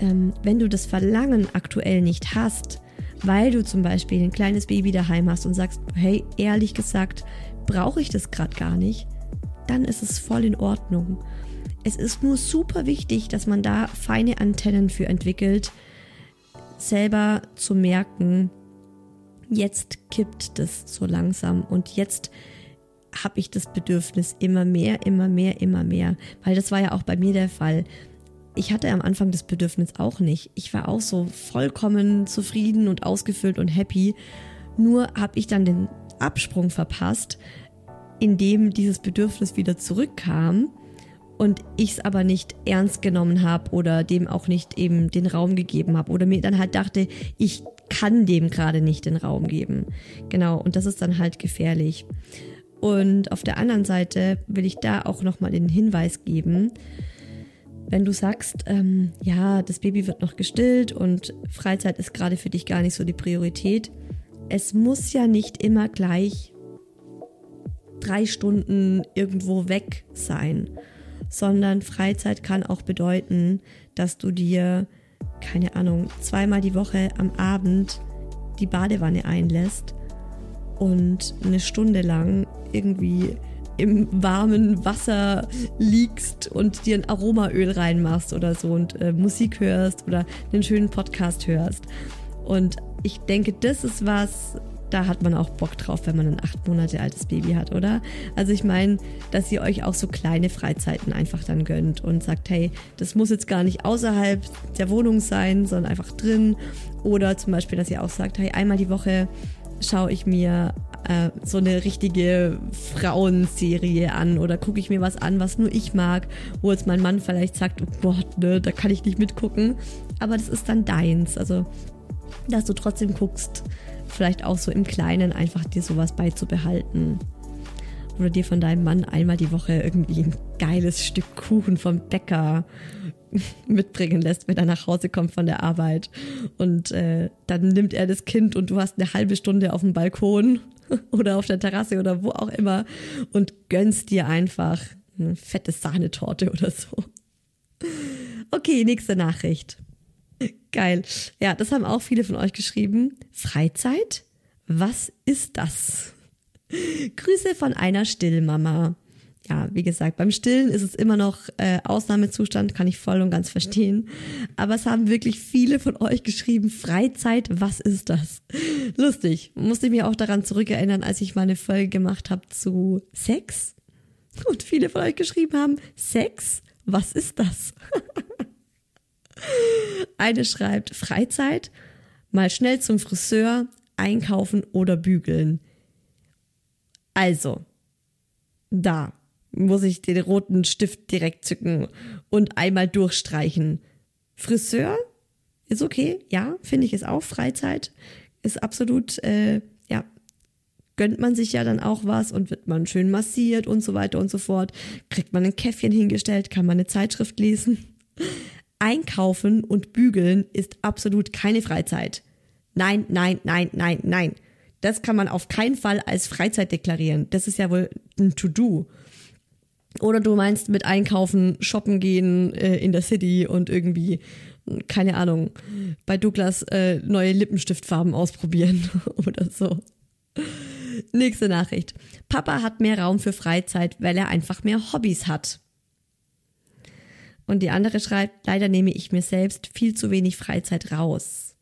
Ähm, wenn du das Verlangen aktuell nicht hast, weil du zum Beispiel ein kleines Baby daheim hast und sagst, hey, ehrlich gesagt, brauche ich das gerade gar nicht, dann ist es voll in Ordnung. Es ist nur super wichtig, dass man da feine Antennen für entwickelt, selber zu merken, jetzt kippt das so langsam und jetzt habe ich das Bedürfnis immer mehr, immer mehr, immer mehr, weil das war ja auch bei mir der Fall. Ich hatte am Anfang das Bedürfnis auch nicht. Ich war auch so vollkommen zufrieden und ausgefüllt und happy. Nur habe ich dann den Absprung verpasst, in dem dieses Bedürfnis wieder zurückkam und ich es aber nicht ernst genommen habe oder dem auch nicht eben den Raum gegeben habe oder mir dann halt dachte, ich kann dem gerade nicht den Raum geben. Genau, und das ist dann halt gefährlich. Und auf der anderen Seite will ich da auch nochmal den Hinweis geben, wenn du sagst, ähm, ja, das Baby wird noch gestillt und Freizeit ist gerade für dich gar nicht so die Priorität, es muss ja nicht immer gleich drei Stunden irgendwo weg sein, sondern Freizeit kann auch bedeuten, dass du dir, keine Ahnung, zweimal die Woche am Abend die Badewanne einlässt und eine Stunde lang irgendwie im warmen Wasser liegst und dir ein Aromaöl reinmachst oder so und äh, Musik hörst oder einen schönen Podcast hörst. Und ich denke, das ist was, da hat man auch Bock drauf, wenn man ein acht Monate altes Baby hat, oder? Also ich meine, dass ihr euch auch so kleine Freizeiten einfach dann gönnt und sagt, hey, das muss jetzt gar nicht außerhalb der Wohnung sein, sondern einfach drin. Oder zum Beispiel, dass ihr auch sagt, hey, einmal die Woche schaue ich mir äh, so eine richtige Frauenserie an oder gucke ich mir was an, was nur ich mag, wo jetzt mein Mann vielleicht sagt, oh Gott, ne, da kann ich nicht mitgucken. Aber das ist dann deins. Also dass du trotzdem guckst, vielleicht auch so im Kleinen einfach dir sowas beizubehalten. Oder dir von deinem Mann einmal die Woche irgendwie ein geiles Stück Kuchen vom Bäcker mitbringen lässt, wenn er nach Hause kommt von der Arbeit. Und äh, dann nimmt er das Kind und du hast eine halbe Stunde auf dem Balkon oder auf der Terrasse oder wo auch immer und gönnst dir einfach eine fette Sahnetorte oder so. Okay, nächste Nachricht. Geil. Ja, das haben auch viele von euch geschrieben. Freizeit? Was ist das? Grüße von einer Stillmama. Ja, wie gesagt, beim Stillen ist es immer noch äh, Ausnahmezustand, kann ich voll und ganz verstehen. Aber es haben wirklich viele von euch geschrieben, Freizeit, was ist das? Lustig. Musste ich mich auch daran zurückerinnern, als ich mal eine Folge gemacht habe zu Sex. Und viele von euch geschrieben haben, Sex, was ist das? Eine schreibt Freizeit, mal schnell zum Friseur, einkaufen oder bügeln. Also, da muss ich den roten Stift direkt zücken und einmal durchstreichen. Friseur ist okay, ja, finde ich ist auch Freizeit, ist absolut, äh, ja, gönnt man sich ja dann auch was und wird man schön massiert und so weiter und so fort. Kriegt man ein Käffchen hingestellt, kann man eine Zeitschrift lesen. Einkaufen und Bügeln ist absolut keine Freizeit. Nein, nein, nein, nein, nein. Das kann man auf keinen Fall als Freizeit deklarieren. Das ist ja wohl ein To-Do. Oder du meinst mit Einkaufen, shoppen gehen äh, in der City und irgendwie, keine Ahnung, bei Douglas äh, neue Lippenstiftfarben ausprobieren oder so. Nächste Nachricht. Papa hat mehr Raum für Freizeit, weil er einfach mehr Hobbys hat. Und die andere schreibt, leider nehme ich mir selbst viel zu wenig Freizeit raus.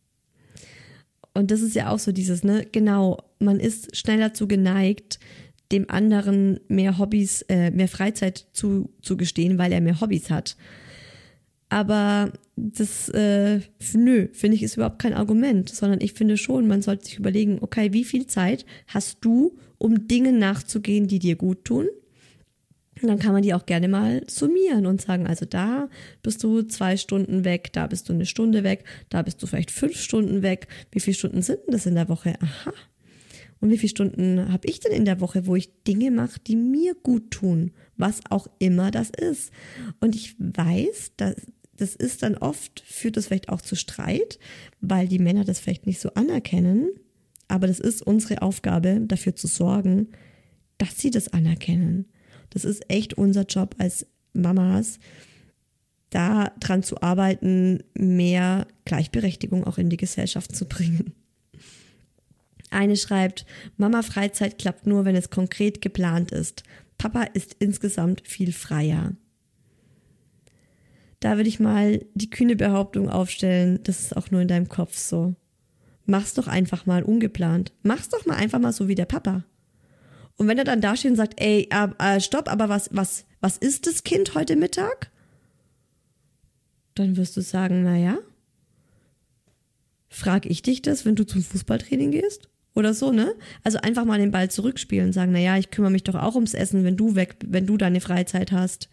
Und das ist ja auch so dieses, ne, genau, man ist schneller zu geneigt, dem anderen mehr Hobbys, äh, mehr Freizeit zu, zu gestehen, weil er mehr Hobbys hat. Aber das, äh, nö, finde ich, ist überhaupt kein Argument, sondern ich finde schon, man sollte sich überlegen, okay, wie viel Zeit hast du, um Dinge nachzugehen, die dir gut tun? Und dann kann man die auch gerne mal summieren und sagen, also da bist du zwei Stunden weg, da bist du eine Stunde weg, da bist du vielleicht fünf Stunden weg. Wie viele Stunden sind denn das in der Woche? Aha. Und wie viele Stunden habe ich denn in der Woche, wo ich Dinge mache, die mir gut tun, was auch immer das ist. Und ich weiß, dass das ist dann oft, führt das vielleicht auch zu Streit, weil die Männer das vielleicht nicht so anerkennen. Aber das ist unsere Aufgabe, dafür zu sorgen, dass sie das anerkennen. Das ist echt unser Job als Mamas, da dran zu arbeiten, mehr Gleichberechtigung auch in die Gesellschaft zu bringen. Eine schreibt, Mama Freizeit klappt nur, wenn es konkret geplant ist. Papa ist insgesamt viel freier. Da würde ich mal die kühne Behauptung aufstellen, das ist auch nur in deinem Kopf so. Mach's doch einfach mal ungeplant. Mach's doch mal einfach mal so wie der Papa. Und wenn er dann da steht und sagt, ey, äh, stopp, aber was, was, was ist das Kind heute Mittag? Dann wirst du sagen, naja, frag ich dich das, wenn du zum Fußballtraining gehst? Oder so, ne? Also einfach mal den Ball zurückspielen und sagen, naja, ich kümmere mich doch auch ums Essen, wenn du weg, wenn du deine Freizeit hast.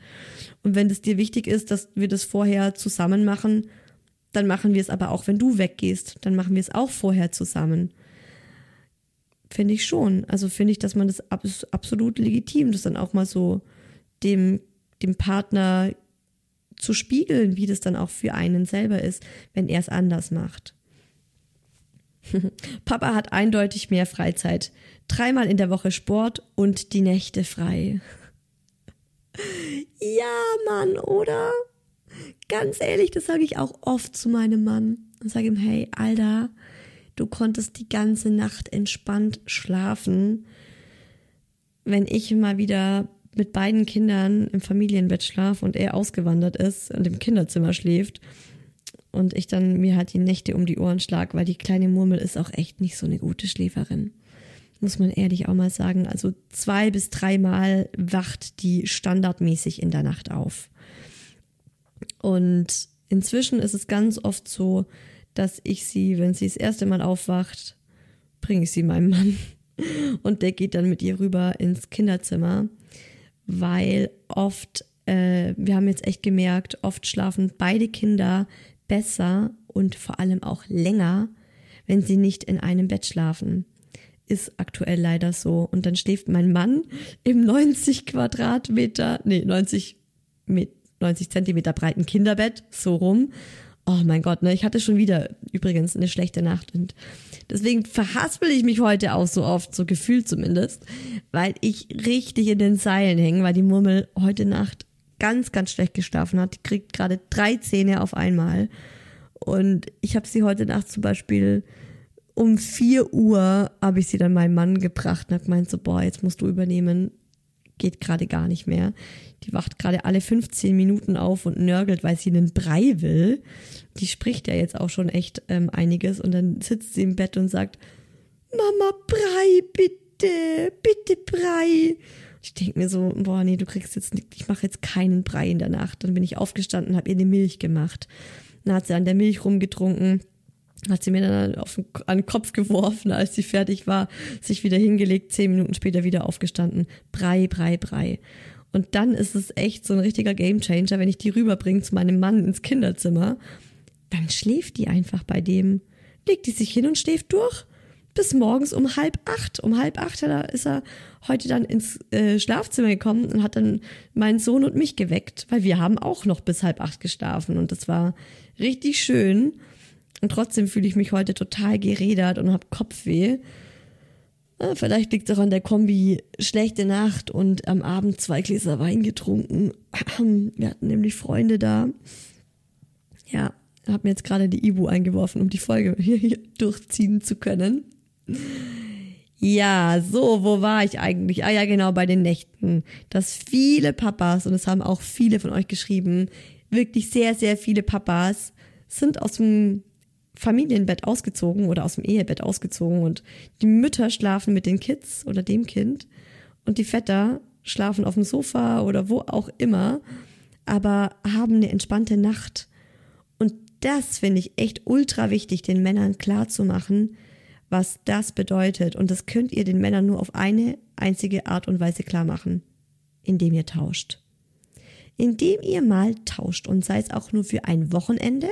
Und wenn es dir wichtig ist, dass wir das vorher zusammen machen, dann machen wir es aber auch, wenn du weggehst, dann machen wir es auch vorher zusammen. Finde ich schon. Also finde ich, dass man das absolut legitim, das dann auch mal so dem, dem Partner zu spiegeln, wie das dann auch für einen selber ist, wenn er es anders macht. Papa hat eindeutig mehr Freizeit. Dreimal in der Woche Sport und die Nächte frei. ja, Mann, oder? Ganz ehrlich, das sage ich auch oft zu meinem Mann. Und sage ihm, hey, Alter, du konntest die ganze Nacht entspannt schlafen. Wenn ich mal wieder mit beiden Kindern im Familienbett schlafe und er ausgewandert ist und im Kinderzimmer schläft und ich dann mir halt die Nächte um die Ohren schlag, weil die kleine Murmel ist auch echt nicht so eine gute Schläferin. Muss man ehrlich auch mal sagen. Also zwei bis dreimal wacht die standardmäßig in der Nacht auf. Und inzwischen ist es ganz oft so, dass ich sie, wenn sie das erste Mal aufwacht, bringe ich sie meinem Mann. Und der geht dann mit ihr rüber ins Kinderzimmer, weil oft, äh, wir haben jetzt echt gemerkt, oft schlafen beide Kinder besser und vor allem auch länger, wenn sie nicht in einem Bett schlafen. Ist aktuell leider so. Und dann schläft mein Mann im 90 Quadratmeter, nee, 90, 90 Zentimeter breiten Kinderbett, so rum. Oh mein Gott, ne, ich hatte schon wieder übrigens eine schlechte Nacht und deswegen verhaspel ich mich heute auch so oft, so gefühlt zumindest, weil ich richtig in den Seilen hänge, weil die Murmel heute Nacht ganz, ganz schlecht geschlafen hat. Die kriegt gerade drei Zähne auf einmal. Und ich habe sie heute Nacht zum Beispiel um vier Uhr habe ich sie dann meinem Mann gebracht und habe gemeint so, boah, jetzt musst du übernehmen. Geht gerade gar nicht mehr. Die wacht gerade alle 15 Minuten auf und nörgelt, weil sie einen Brei will. Die spricht ja jetzt auch schon echt ähm, einiges und dann sitzt sie im Bett und sagt, Mama, Brei, bitte, bitte Brei. Ich denke mir so, boah, nee, du kriegst jetzt ich mache jetzt keinen Brei in der Nacht. Dann bin ich aufgestanden, habe ihr eine Milch gemacht. Dann hat sie an der Milch rumgetrunken, hat sie mir dann auf den, an den Kopf geworfen, als sie fertig war, sich wieder hingelegt, zehn Minuten später wieder aufgestanden. Brei, Brei, Brei. Und dann ist es echt so ein richtiger Gamechanger, wenn ich die rüberbringe zu meinem Mann ins Kinderzimmer. Dann schläft die einfach bei dem, legt die sich hin und schläft durch bis morgens um halb acht. Um halb acht ist er heute dann ins äh, Schlafzimmer gekommen und hat dann meinen Sohn und mich geweckt, weil wir haben auch noch bis halb acht geschlafen und das war richtig schön. Und trotzdem fühle ich mich heute total gerädert und habe Kopfweh. Ja, vielleicht liegt es auch an der Kombi schlechte Nacht und am Abend zwei Gläser Wein getrunken. Wir hatten nämlich Freunde da. Ja, habe mir jetzt gerade die Ibu eingeworfen, um die Folge hier durchziehen zu können. Ja, so, wo war ich eigentlich? Ah ja, genau, bei den Nächten. Dass viele Papas, und es haben auch viele von euch geschrieben, wirklich sehr, sehr viele Papas sind aus dem Familienbett ausgezogen oder aus dem Ehebett ausgezogen und die Mütter schlafen mit den Kids oder dem Kind und die Vetter schlafen auf dem Sofa oder wo auch immer, aber haben eine entspannte Nacht. Und das finde ich echt ultra wichtig, den Männern klar zu machen, was das bedeutet. Und das könnt ihr den Männern nur auf eine einzige Art und Weise klar machen, indem ihr tauscht. Indem ihr mal tauscht und sei es auch nur für ein Wochenende.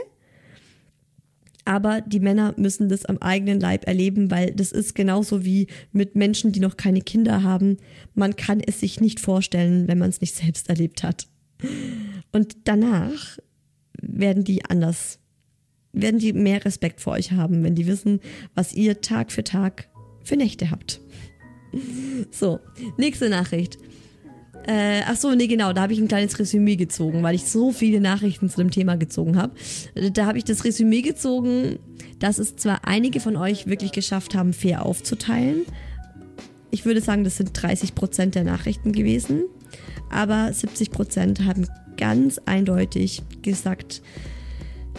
Aber die Männer müssen das am eigenen Leib erleben, weil das ist genauso wie mit Menschen, die noch keine Kinder haben. Man kann es sich nicht vorstellen, wenn man es nicht selbst erlebt hat. Und danach werden die anders werden die mehr Respekt vor euch haben, wenn die wissen, was ihr Tag für Tag für Nächte habt. So, nächste Nachricht. Äh, ach so, nee, genau, da habe ich ein kleines Resümee gezogen, weil ich so viele Nachrichten zu dem Thema gezogen habe. Da habe ich das Resümee gezogen, dass es zwar einige von euch wirklich geschafft haben, fair aufzuteilen. Ich würde sagen, das sind 30 Prozent der Nachrichten gewesen. Aber 70 Prozent haben ganz eindeutig gesagt,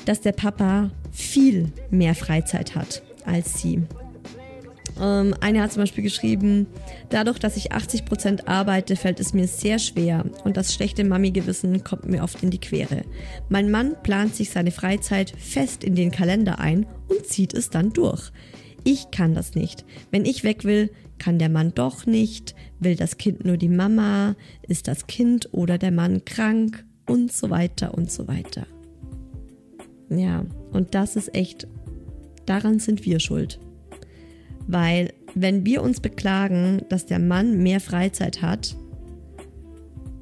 dass der Papa viel mehr Freizeit hat. als sie. Ähm, eine hat zum Beispiel geschrieben, dadurch, dass ich 80% arbeite, fällt es mir sehr schwer und das schlechte Mami-Gewissen kommt mir oft in die Quere. Mein Mann plant sich seine Freizeit fest in den Kalender ein und zieht es dann durch. Ich kann das nicht. Wenn ich weg will, kann der Mann doch nicht, will das Kind nur die Mama, ist das Kind oder der Mann krank und so weiter und so weiter. Ja, und das ist echt, daran sind wir schuld. Weil wenn wir uns beklagen, dass der Mann mehr Freizeit hat,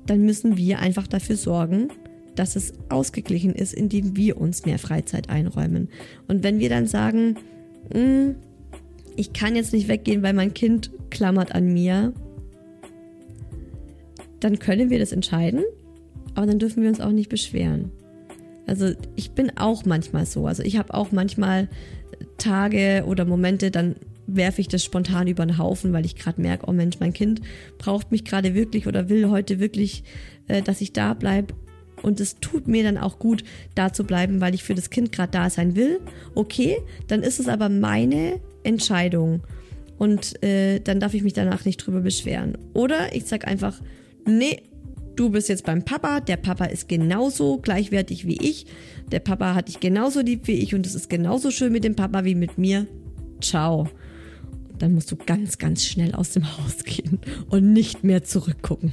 dann müssen wir einfach dafür sorgen, dass es ausgeglichen ist, indem wir uns mehr Freizeit einräumen. Und wenn wir dann sagen, hm, ich kann jetzt nicht weggehen, weil mein Kind klammert an mir, dann können wir das entscheiden, aber dann dürfen wir uns auch nicht beschweren. Also ich bin auch manchmal so. Also ich habe auch manchmal Tage oder Momente, dann werfe ich das spontan über den Haufen, weil ich gerade merke, oh Mensch, mein Kind braucht mich gerade wirklich oder will heute wirklich, äh, dass ich da bleibe. Und es tut mir dann auch gut, da zu bleiben, weil ich für das Kind gerade da sein will. Okay, dann ist es aber meine Entscheidung. Und äh, dann darf ich mich danach nicht drüber beschweren. Oder ich sage einfach, nee, du bist jetzt beim Papa, der Papa ist genauso gleichwertig wie ich, der Papa hat dich genauso lieb wie ich und es ist genauso schön mit dem Papa wie mit mir. Ciao. Dann musst du ganz, ganz schnell aus dem Haus gehen und nicht mehr zurückgucken.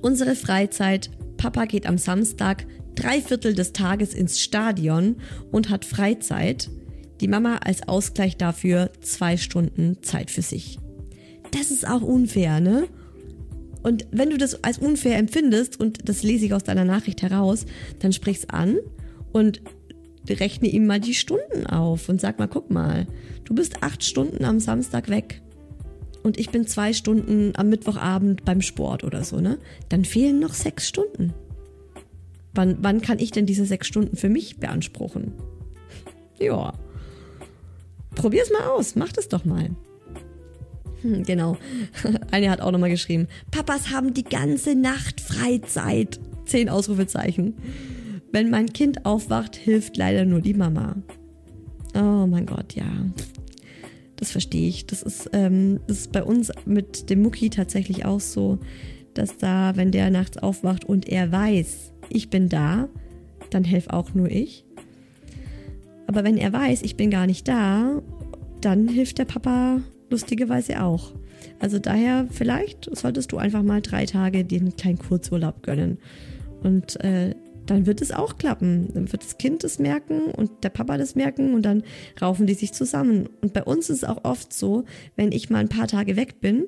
Unsere Freizeit. Papa geht am Samstag drei Viertel des Tages ins Stadion und hat Freizeit. Die Mama als Ausgleich dafür zwei Stunden Zeit für sich. Das ist auch unfair, ne? Und wenn du das als unfair empfindest, und das lese ich aus deiner Nachricht heraus, dann sprich's an und rechne ihm mal die Stunden auf und sag mal, guck mal, du bist acht Stunden am Samstag weg und ich bin zwei Stunden am Mittwochabend beim Sport oder so, ne? Dann fehlen noch sechs Stunden. Wann, wann kann ich denn diese sechs Stunden für mich beanspruchen? Ja. Probier's mal aus, mach das doch mal. Hm, genau. Eine hat auch nochmal geschrieben, Papas haben die ganze Nacht Freizeit. Zehn Ausrufezeichen. Wenn mein Kind aufwacht, hilft leider nur die Mama. Oh mein Gott, ja. Das verstehe ich. Das ist, ähm, das ist bei uns mit dem Mucki tatsächlich auch so, dass da, wenn der nachts aufwacht und er weiß, ich bin da, dann helfe auch nur ich. Aber wenn er weiß, ich bin gar nicht da, dann hilft der Papa lustigerweise auch. Also daher, vielleicht solltest du einfach mal drei Tage den kleinen Kurzurlaub gönnen. Und äh, dann wird es auch klappen. Dann wird das Kind das merken und der Papa das merken und dann raufen die sich zusammen. Und bei uns ist es auch oft so, wenn ich mal ein paar Tage weg bin,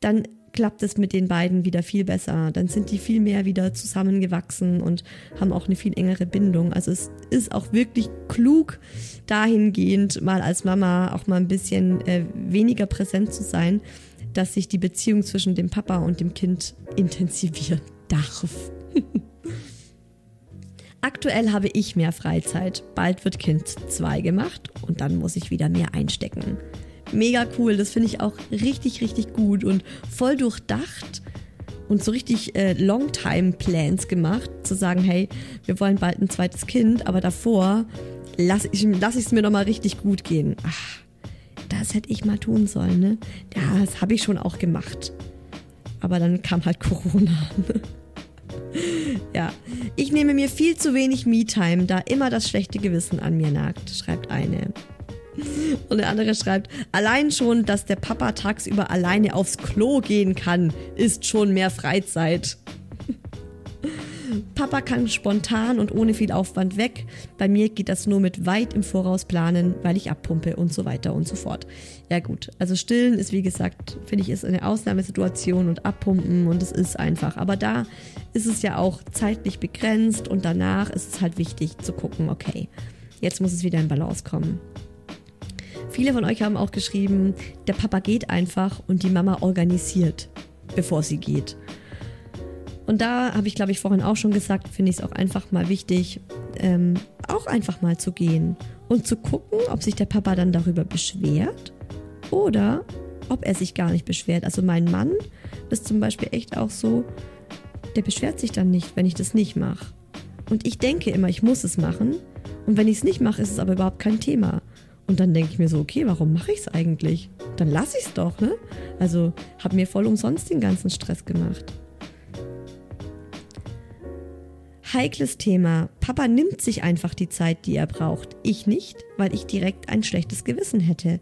dann klappt es mit den beiden wieder viel besser. Dann sind die viel mehr wieder zusammengewachsen und haben auch eine viel engere Bindung. Also es ist auch wirklich klug, dahingehend mal als Mama auch mal ein bisschen äh, weniger präsent zu sein, dass sich die Beziehung zwischen dem Papa und dem Kind intensivieren darf. Aktuell habe ich mehr Freizeit. Bald wird Kind 2 gemacht und dann muss ich wieder mehr einstecken mega cool. Das finde ich auch richtig, richtig gut und voll durchdacht und so richtig äh, Longtime-Plans gemacht, zu sagen, hey, wir wollen bald ein zweites Kind, aber davor lasse ich es lass mir nochmal richtig gut gehen. Ach, das hätte ich mal tun sollen, ne? Ja, das habe ich schon auch gemacht. Aber dann kam halt Corona. ja, ich nehme mir viel zu wenig Me-Time, da immer das schlechte Gewissen an mir nagt, schreibt eine. Und der andere schreibt, allein schon, dass der Papa tagsüber alleine aufs Klo gehen kann, ist schon mehr Freizeit. Papa kann spontan und ohne viel Aufwand weg. Bei mir geht das nur mit weit im Voraus planen, weil ich abpumpe und so weiter und so fort. Ja gut, also stillen ist wie gesagt, finde ich, ist eine Ausnahmesituation und abpumpen und es ist einfach. Aber da ist es ja auch zeitlich begrenzt und danach ist es halt wichtig zu gucken, okay, jetzt muss es wieder in Balance kommen. Viele von euch haben auch geschrieben, der Papa geht einfach und die Mama organisiert, bevor sie geht. Und da habe ich, glaube ich, vorhin auch schon gesagt, finde ich es auch einfach mal wichtig, ähm, auch einfach mal zu gehen und zu gucken, ob sich der Papa dann darüber beschwert oder ob er sich gar nicht beschwert. Also mein Mann ist zum Beispiel echt auch so, der beschwert sich dann nicht, wenn ich das nicht mache. Und ich denke immer, ich muss es machen. Und wenn ich es nicht mache, ist es aber überhaupt kein Thema. Und dann denke ich mir so, okay, warum mache ich es eigentlich? Dann lasse ich es doch, ne? Also habe mir voll umsonst den ganzen Stress gemacht. Heikles Thema. Papa nimmt sich einfach die Zeit, die er braucht. Ich nicht, weil ich direkt ein schlechtes Gewissen hätte.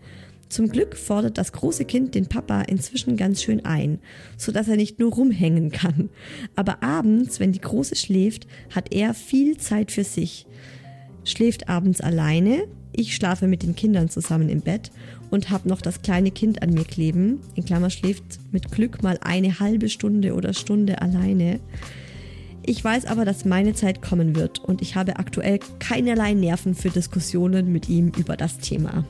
Zum Glück fordert das große Kind den Papa inzwischen ganz schön ein, so dass er nicht nur rumhängen kann. Aber abends, wenn die Große schläft, hat er viel Zeit für sich. Schläft abends alleine, ich schlafe mit den Kindern zusammen im Bett und habe noch das kleine Kind an mir kleben. In Klammer schläft mit Glück mal eine halbe Stunde oder Stunde alleine. Ich weiß aber, dass meine Zeit kommen wird und ich habe aktuell keinerlei Nerven für Diskussionen mit ihm über das Thema.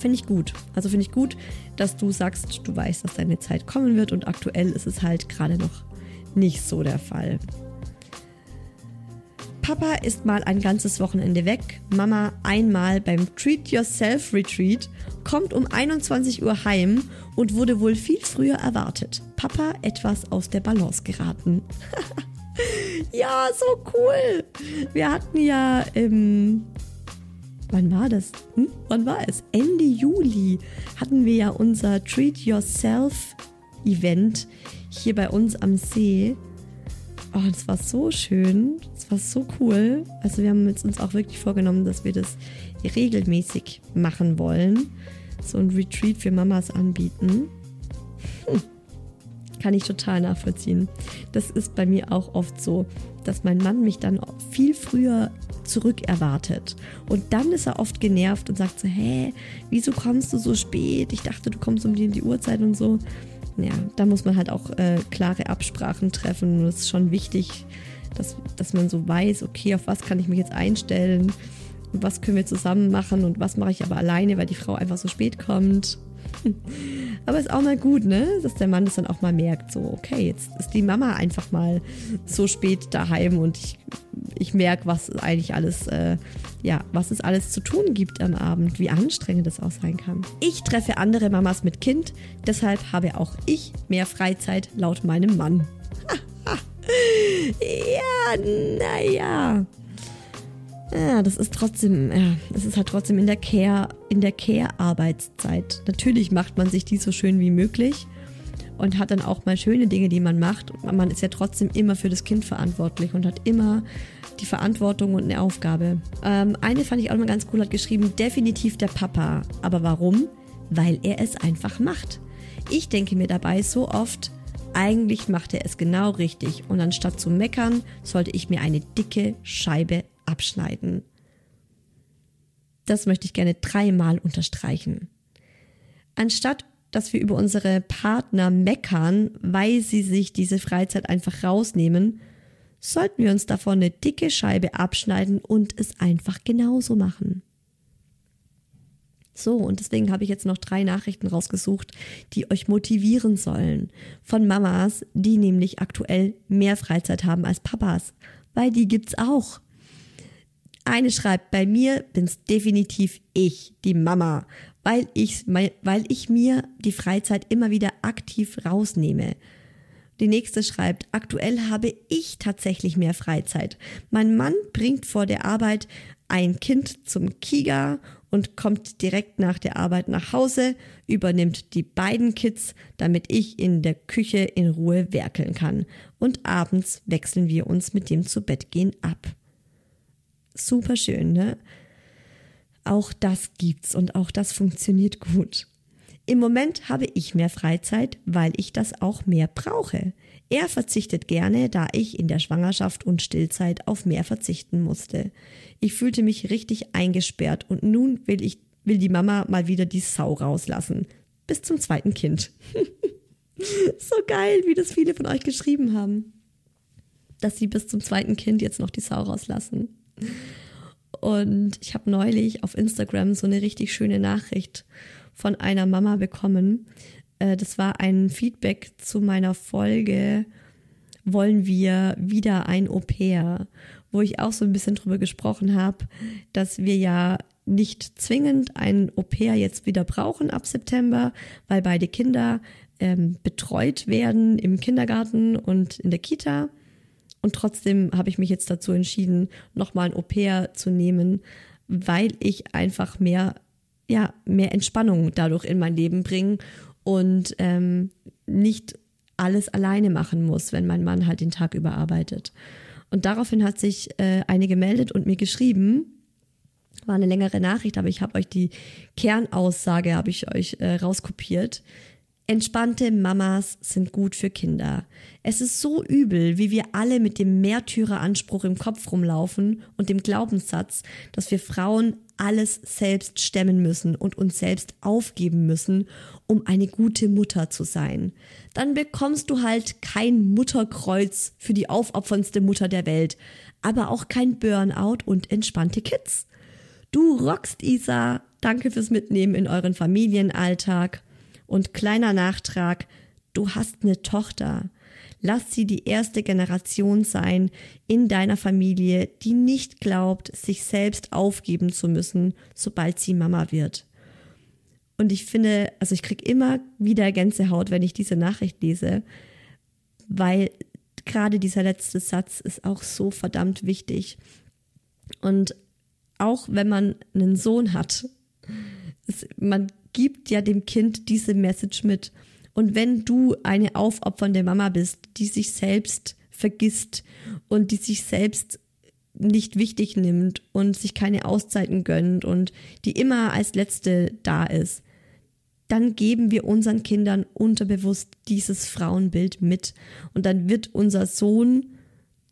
Finde ich gut. Also finde ich gut, dass du sagst, du weißt, dass deine Zeit kommen wird und aktuell ist es halt gerade noch nicht so der Fall. Papa ist mal ein ganzes Wochenende weg, Mama einmal beim Treat Yourself Retreat, kommt um 21 Uhr heim und wurde wohl viel früher erwartet. Papa etwas aus der Balance geraten. ja, so cool. Wir hatten ja im wann war das? Hm? Wann war es? Ende Juli hatten wir ja unser Treat Yourself Event hier bei uns am See. Oh, das war so schön. Das war so cool. Also wir haben uns auch wirklich vorgenommen, dass wir das regelmäßig machen wollen. So ein Retreat für Mamas anbieten. Hm. Kann ich total nachvollziehen. Das ist bei mir auch oft so, dass mein Mann mich dann viel früher zurückerwartet. Und dann ist er oft genervt und sagt so, hä, wieso kommst du so spät? Ich dachte, du kommst um die, die Uhrzeit und so. Ja, da muss man halt auch äh, klare Absprachen treffen. Und es ist schon wichtig, dass, dass man so weiß, okay, auf was kann ich mich jetzt einstellen? Was können wir zusammen machen und was mache ich aber alleine, weil die Frau einfach so spät kommt. Aber ist auch mal gut, ne? Dass der Mann das dann auch mal merkt, so, okay, jetzt ist die Mama einfach mal so spät daheim und ich, ich merke, was eigentlich alles, äh, ja, was es alles zu tun gibt am Abend, wie anstrengend das auch sein kann. Ich treffe andere Mamas mit Kind, deshalb habe auch ich mehr Freizeit laut meinem Mann. ja, naja ja, das ist trotzdem, ja, das ist halt trotzdem in der Care, in der Care-Arbeitszeit. Natürlich macht man sich die so schön wie möglich und hat dann auch mal schöne Dinge, die man macht. Man ist ja trotzdem immer für das Kind verantwortlich und hat immer die Verantwortung und eine Aufgabe. Ähm, eine fand ich auch mal ganz cool, hat geschrieben, definitiv der Papa. Aber warum? Weil er es einfach macht. Ich denke mir dabei so oft, eigentlich macht er es genau richtig und anstatt zu meckern, sollte ich mir eine dicke Scheibe abschneiden. Das möchte ich gerne dreimal unterstreichen. Anstatt dass wir über unsere Partner meckern, weil sie sich diese Freizeit einfach rausnehmen, sollten wir uns davon eine dicke Scheibe abschneiden und es einfach genauso machen. So, und deswegen habe ich jetzt noch drei Nachrichten rausgesucht, die euch motivieren sollen. Von Mamas, die nämlich aktuell mehr Freizeit haben als Papas. Weil die gibt's auch. Eine schreibt, bei mir bin's definitiv ich, die Mama, weil ich, weil ich mir die Freizeit immer wieder aktiv rausnehme. Die nächste schreibt, aktuell habe ich tatsächlich mehr Freizeit. Mein Mann bringt vor der Arbeit ein Kind zum Kiga und kommt direkt nach der Arbeit nach Hause, übernimmt die beiden Kids, damit ich in der Küche in Ruhe werkeln kann. Und abends wechseln wir uns mit dem zu Bett gehen ab super schön, ne? Auch das gibt's und auch das funktioniert gut. Im Moment habe ich mehr Freizeit, weil ich das auch mehr brauche. Er verzichtet gerne, da ich in der Schwangerschaft und Stillzeit auf mehr verzichten musste. Ich fühlte mich richtig eingesperrt und nun will ich, will die Mama mal wieder die Sau rauslassen. Bis zum zweiten Kind. so geil, wie das viele von euch geschrieben haben. Dass sie bis zum zweiten Kind jetzt noch die Sau rauslassen. Und ich habe neulich auf Instagram so eine richtig schöne Nachricht von einer Mama bekommen. Äh, das war ein Feedback zu meiner Folge Wollen wir wieder ein Au pair, wo ich auch so ein bisschen drüber gesprochen habe, dass wir ja nicht zwingend ein Au pair jetzt wieder brauchen ab September, weil beide Kinder ähm, betreut werden im Kindergarten und in der Kita Und trotzdem habe ich mich jetzt dazu entschieden, nochmal ein Au-pair zu nehmen, weil ich einfach mehr, ja, mehr Entspannung dadurch in mein Leben bringe und ähm, nicht alles alleine machen muss, wenn mein Mann halt den Tag über arbeitet. Und daraufhin hat sich äh, eine gemeldet und mir geschrieben, war eine längere Nachricht, aber ich habe euch die Kernaussage, habe ich euch äh, rauskopiert. Entspannte Mamas sind gut für Kinder. Es ist so übel, wie wir alle mit dem Märtyreranspruch im Kopf rumlaufen und dem Glaubenssatz, dass wir Frauen alles selbst stemmen müssen und uns selbst aufgeben müssen, um eine gute Mutter zu sein. Dann bekommst du halt kein Mutterkreuz für die aufopferndste Mutter der Welt, aber auch kein Burnout und entspannte Kids. Du rockst, Isa. Danke fürs Mitnehmen in euren Familienalltag. Und kleiner Nachtrag, du hast eine Tochter. Lass sie die erste Generation sein in deiner Familie, die nicht glaubt, sich selbst aufgeben zu müssen, sobald sie Mama wird. Und ich finde, also ich kriege immer wieder Gänsehaut, wenn ich diese Nachricht lese, weil gerade dieser letzte Satz ist auch so verdammt wichtig. Und auch wenn man einen Sohn hat, man gibt ja dem Kind diese Message mit. Und wenn du eine aufopfernde Mama bist, die sich selbst vergisst und die sich selbst nicht wichtig nimmt und sich keine Auszeiten gönnt und die immer als letzte da ist, dann geben wir unseren Kindern unterbewusst dieses Frauenbild mit. Und dann wird unser Sohn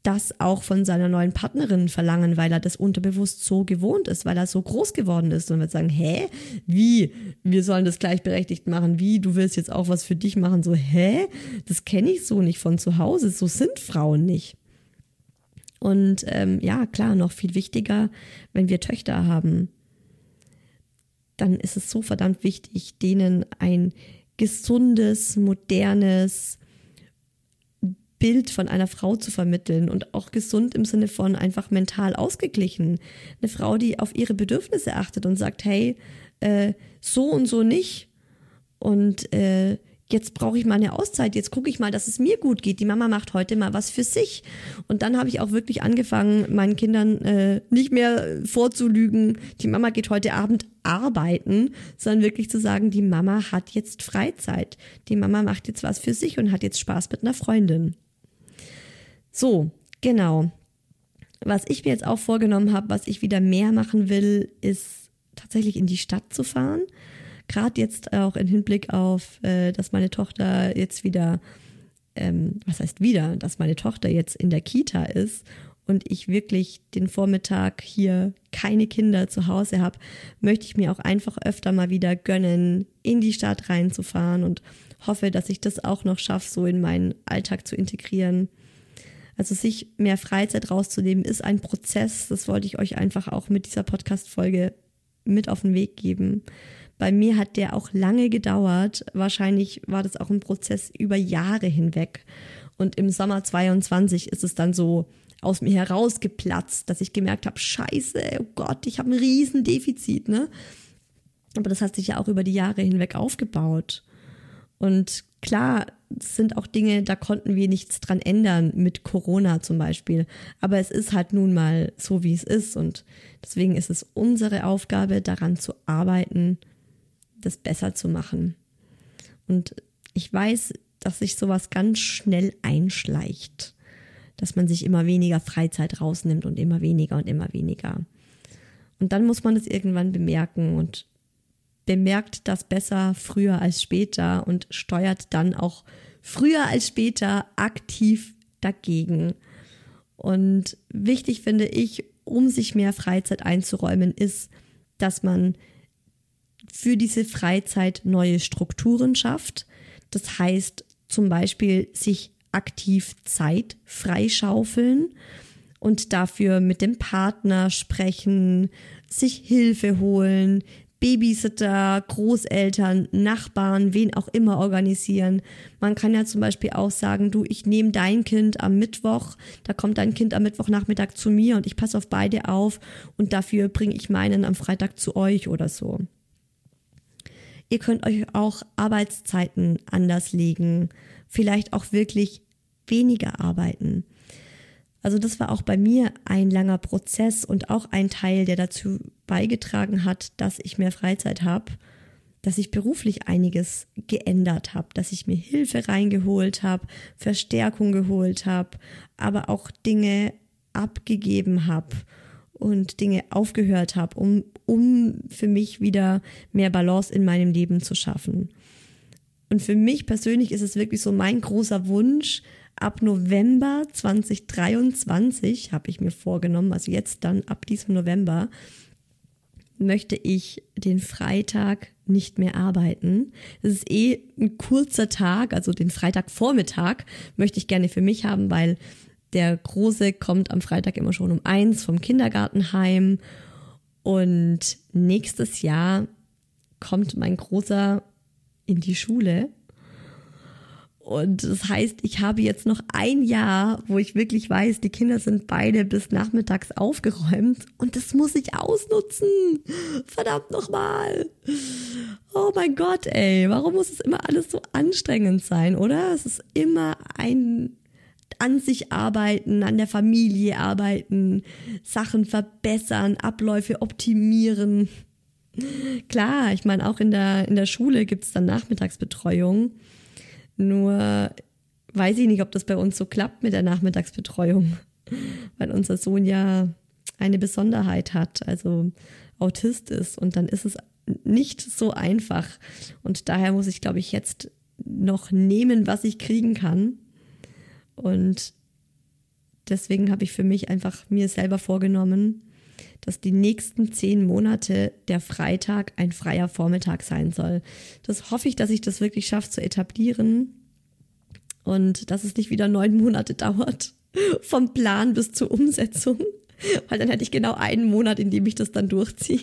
das auch von seiner neuen Partnerin verlangen, weil er das unterbewusst so gewohnt ist, weil er so groß geworden ist. Und wird sagen, hä, wie, wir sollen das gleichberechtigt machen, wie, du willst jetzt auch was für dich machen, so, hä, das kenne ich so nicht von zu Hause, so sind Frauen nicht. Und ähm, ja, klar, noch viel wichtiger, wenn wir Töchter haben, dann ist es so verdammt wichtig, denen ein gesundes, modernes, Bild von einer Frau zu vermitteln und auch gesund im Sinne von einfach mental ausgeglichen. Eine Frau, die auf ihre Bedürfnisse achtet und sagt, hey, äh, so und so nicht. Und äh, jetzt brauche ich mal eine Auszeit, jetzt gucke ich mal, dass es mir gut geht. Die Mama macht heute mal was für sich. Und dann habe ich auch wirklich angefangen, meinen Kindern äh, nicht mehr vorzulügen, die Mama geht heute Abend arbeiten, sondern wirklich zu sagen, die Mama hat jetzt Freizeit. Die Mama macht jetzt was für sich und hat jetzt Spaß mit einer Freundin. So, genau. Was ich mir jetzt auch vorgenommen habe, was ich wieder mehr machen will, ist tatsächlich in die Stadt zu fahren. Gerade jetzt auch im Hinblick auf, äh, dass meine Tochter jetzt wieder, ähm, was heißt wieder, dass meine Tochter jetzt in der Kita ist und ich wirklich den Vormittag hier keine Kinder zu Hause habe, möchte ich mir auch einfach öfter mal wieder gönnen, in die Stadt reinzufahren und hoffe, dass ich das auch noch schaffe, so in meinen Alltag zu integrieren. Also sich mehr Freizeit rauszunehmen, ist ein Prozess. Das wollte ich euch einfach auch mit dieser Podcast-Folge mit auf den Weg geben. Bei mir hat der auch lange gedauert. Wahrscheinlich war das auch ein Prozess über Jahre hinweg. Und im Sommer 22 ist es dann so aus mir herausgeplatzt, dass ich gemerkt habe, scheiße, oh Gott, ich habe ein Riesendefizit, ne? Aber das hat sich ja auch über die Jahre hinweg aufgebaut. Und klar, sind auch Dinge, da konnten wir nichts dran ändern, mit Corona zum Beispiel. Aber es ist halt nun mal so, wie es ist. Und deswegen ist es unsere Aufgabe, daran zu arbeiten, das besser zu machen. Und ich weiß, dass sich sowas ganz schnell einschleicht, dass man sich immer weniger Freizeit rausnimmt und immer weniger und immer weniger. Und dann muss man es irgendwann bemerken und bemerkt das besser früher als später und steuert dann auch früher als später aktiv dagegen. Und wichtig finde ich, um sich mehr Freizeit einzuräumen, ist, dass man für diese Freizeit neue Strukturen schafft. Das heißt zum Beispiel sich aktiv Zeit freischaufeln und dafür mit dem Partner sprechen, sich Hilfe holen, Babysitter, Großeltern, Nachbarn, wen auch immer organisieren. Man kann ja zum Beispiel auch sagen, du, ich nehme dein Kind am Mittwoch, da kommt dein Kind am Mittwochnachmittag zu mir und ich passe auf beide auf und dafür bringe ich meinen am Freitag zu euch oder so. Ihr könnt euch auch Arbeitszeiten anders legen, vielleicht auch wirklich weniger arbeiten. Also das war auch bei mir ein langer Prozess und auch ein Teil, der dazu beigetragen hat, dass ich mehr Freizeit habe, dass ich beruflich einiges geändert habe, dass ich mir Hilfe reingeholt habe, Verstärkung geholt habe, aber auch Dinge abgegeben habe und Dinge aufgehört habe, um, um für mich wieder mehr Balance in meinem Leben zu schaffen. Und für mich persönlich ist es wirklich so mein großer Wunsch, ab November 2023 habe ich mir vorgenommen, also jetzt dann ab diesem November, möchte ich den Freitag nicht mehr arbeiten. Das ist eh ein kurzer Tag, also den Freitagvormittag möchte ich gerne für mich haben, weil der Große kommt am Freitag immer schon um eins vom Kindergarten heim und nächstes Jahr kommt mein Großer in die Schule und das heißt, ich habe jetzt noch ein Jahr, wo ich wirklich weiß, die Kinder sind beide bis nachmittags aufgeräumt und das muss ich ausnutzen. Verdammt nochmal. Oh mein Gott, ey, warum muss es immer alles so anstrengend sein, oder? Es ist immer ein an sich arbeiten, an der Familie arbeiten, Sachen verbessern, Abläufe optimieren. Klar, ich meine, auch in der, in der Schule gibt's dann Nachmittagsbetreuung. Nur weiß ich nicht, ob das bei uns so klappt mit der Nachmittagsbetreuung, weil unser Sohn ja eine Besonderheit hat, also Autist ist und dann ist es nicht so einfach. Und daher muss ich, glaube ich, jetzt noch nehmen, was ich kriegen kann. Und deswegen habe ich für mich einfach mir selber vorgenommen, dass die nächsten zehn Monate der Freitag ein freier Vormittag sein soll. Das hoffe ich, dass ich das wirklich schaffe zu etablieren und dass es nicht wieder neun Monate dauert vom Plan bis zur Umsetzung, weil dann hätte ich genau einen Monat, in dem ich das dann durchziehe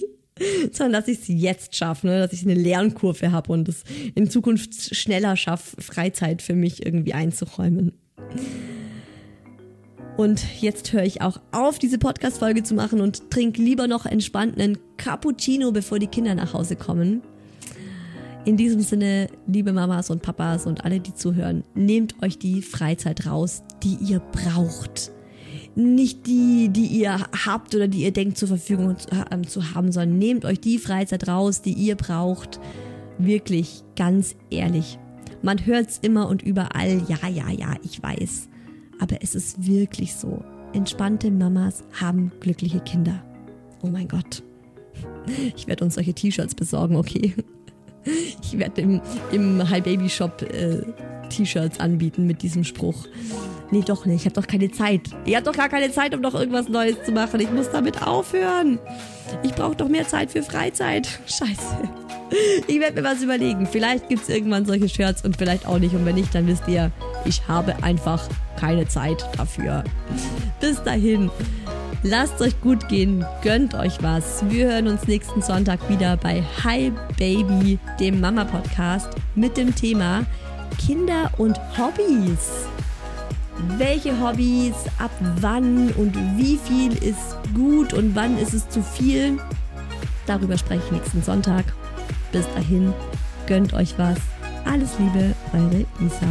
sondern dass ich es jetzt schaffe, ne? dass ich eine Lernkurve habe und es in Zukunft schneller schaffe, Freizeit für mich irgendwie einzuräumen. Und jetzt höre ich auch auf, diese Podcast-Folge zu machen und trinke lieber noch entspannt einen Cappuccino, bevor die Kinder nach Hause kommen. In diesem Sinne, liebe Mamas und Papas und alle, die zuhören, nehmt euch die Freizeit raus, die ihr braucht. Nicht die, die ihr habt oder die ihr denkt zur Verfügung zu haben, sondern nehmt euch die Freizeit raus, die ihr braucht. Wirklich, ganz ehrlich. Man hört es immer und überall, ja, ja, ja, ich weiß. Aber es ist wirklich so. Entspannte Mamas haben glückliche Kinder. Oh mein Gott. Ich werde uns solche T-Shirts besorgen, okay? Ich werde im, im Hi Baby Shop äh, T-Shirts anbieten mit diesem Spruch. Nee, doch nicht. Ich habe doch keine Zeit. Ich habe doch gar keine Zeit, um noch irgendwas Neues zu machen. Ich muss damit aufhören. Ich brauche doch mehr Zeit für Freizeit. Scheiße. Ich werde mir was überlegen. Vielleicht gibt es irgendwann solche Shirts und vielleicht auch nicht. Und wenn nicht, dann wisst ihr, ich habe einfach keine Zeit dafür. Bis dahin, lasst euch gut gehen, gönnt euch was. Wir hören uns nächsten Sonntag wieder bei Hi Baby, dem Mama-Podcast, mit dem Thema Kinder und Hobbys. Welche Hobbys, ab wann und wie viel ist gut und wann ist es zu viel? Darüber spreche ich nächsten Sonntag. Bis dahin, gönnt euch was. Alles Liebe, eure Isa.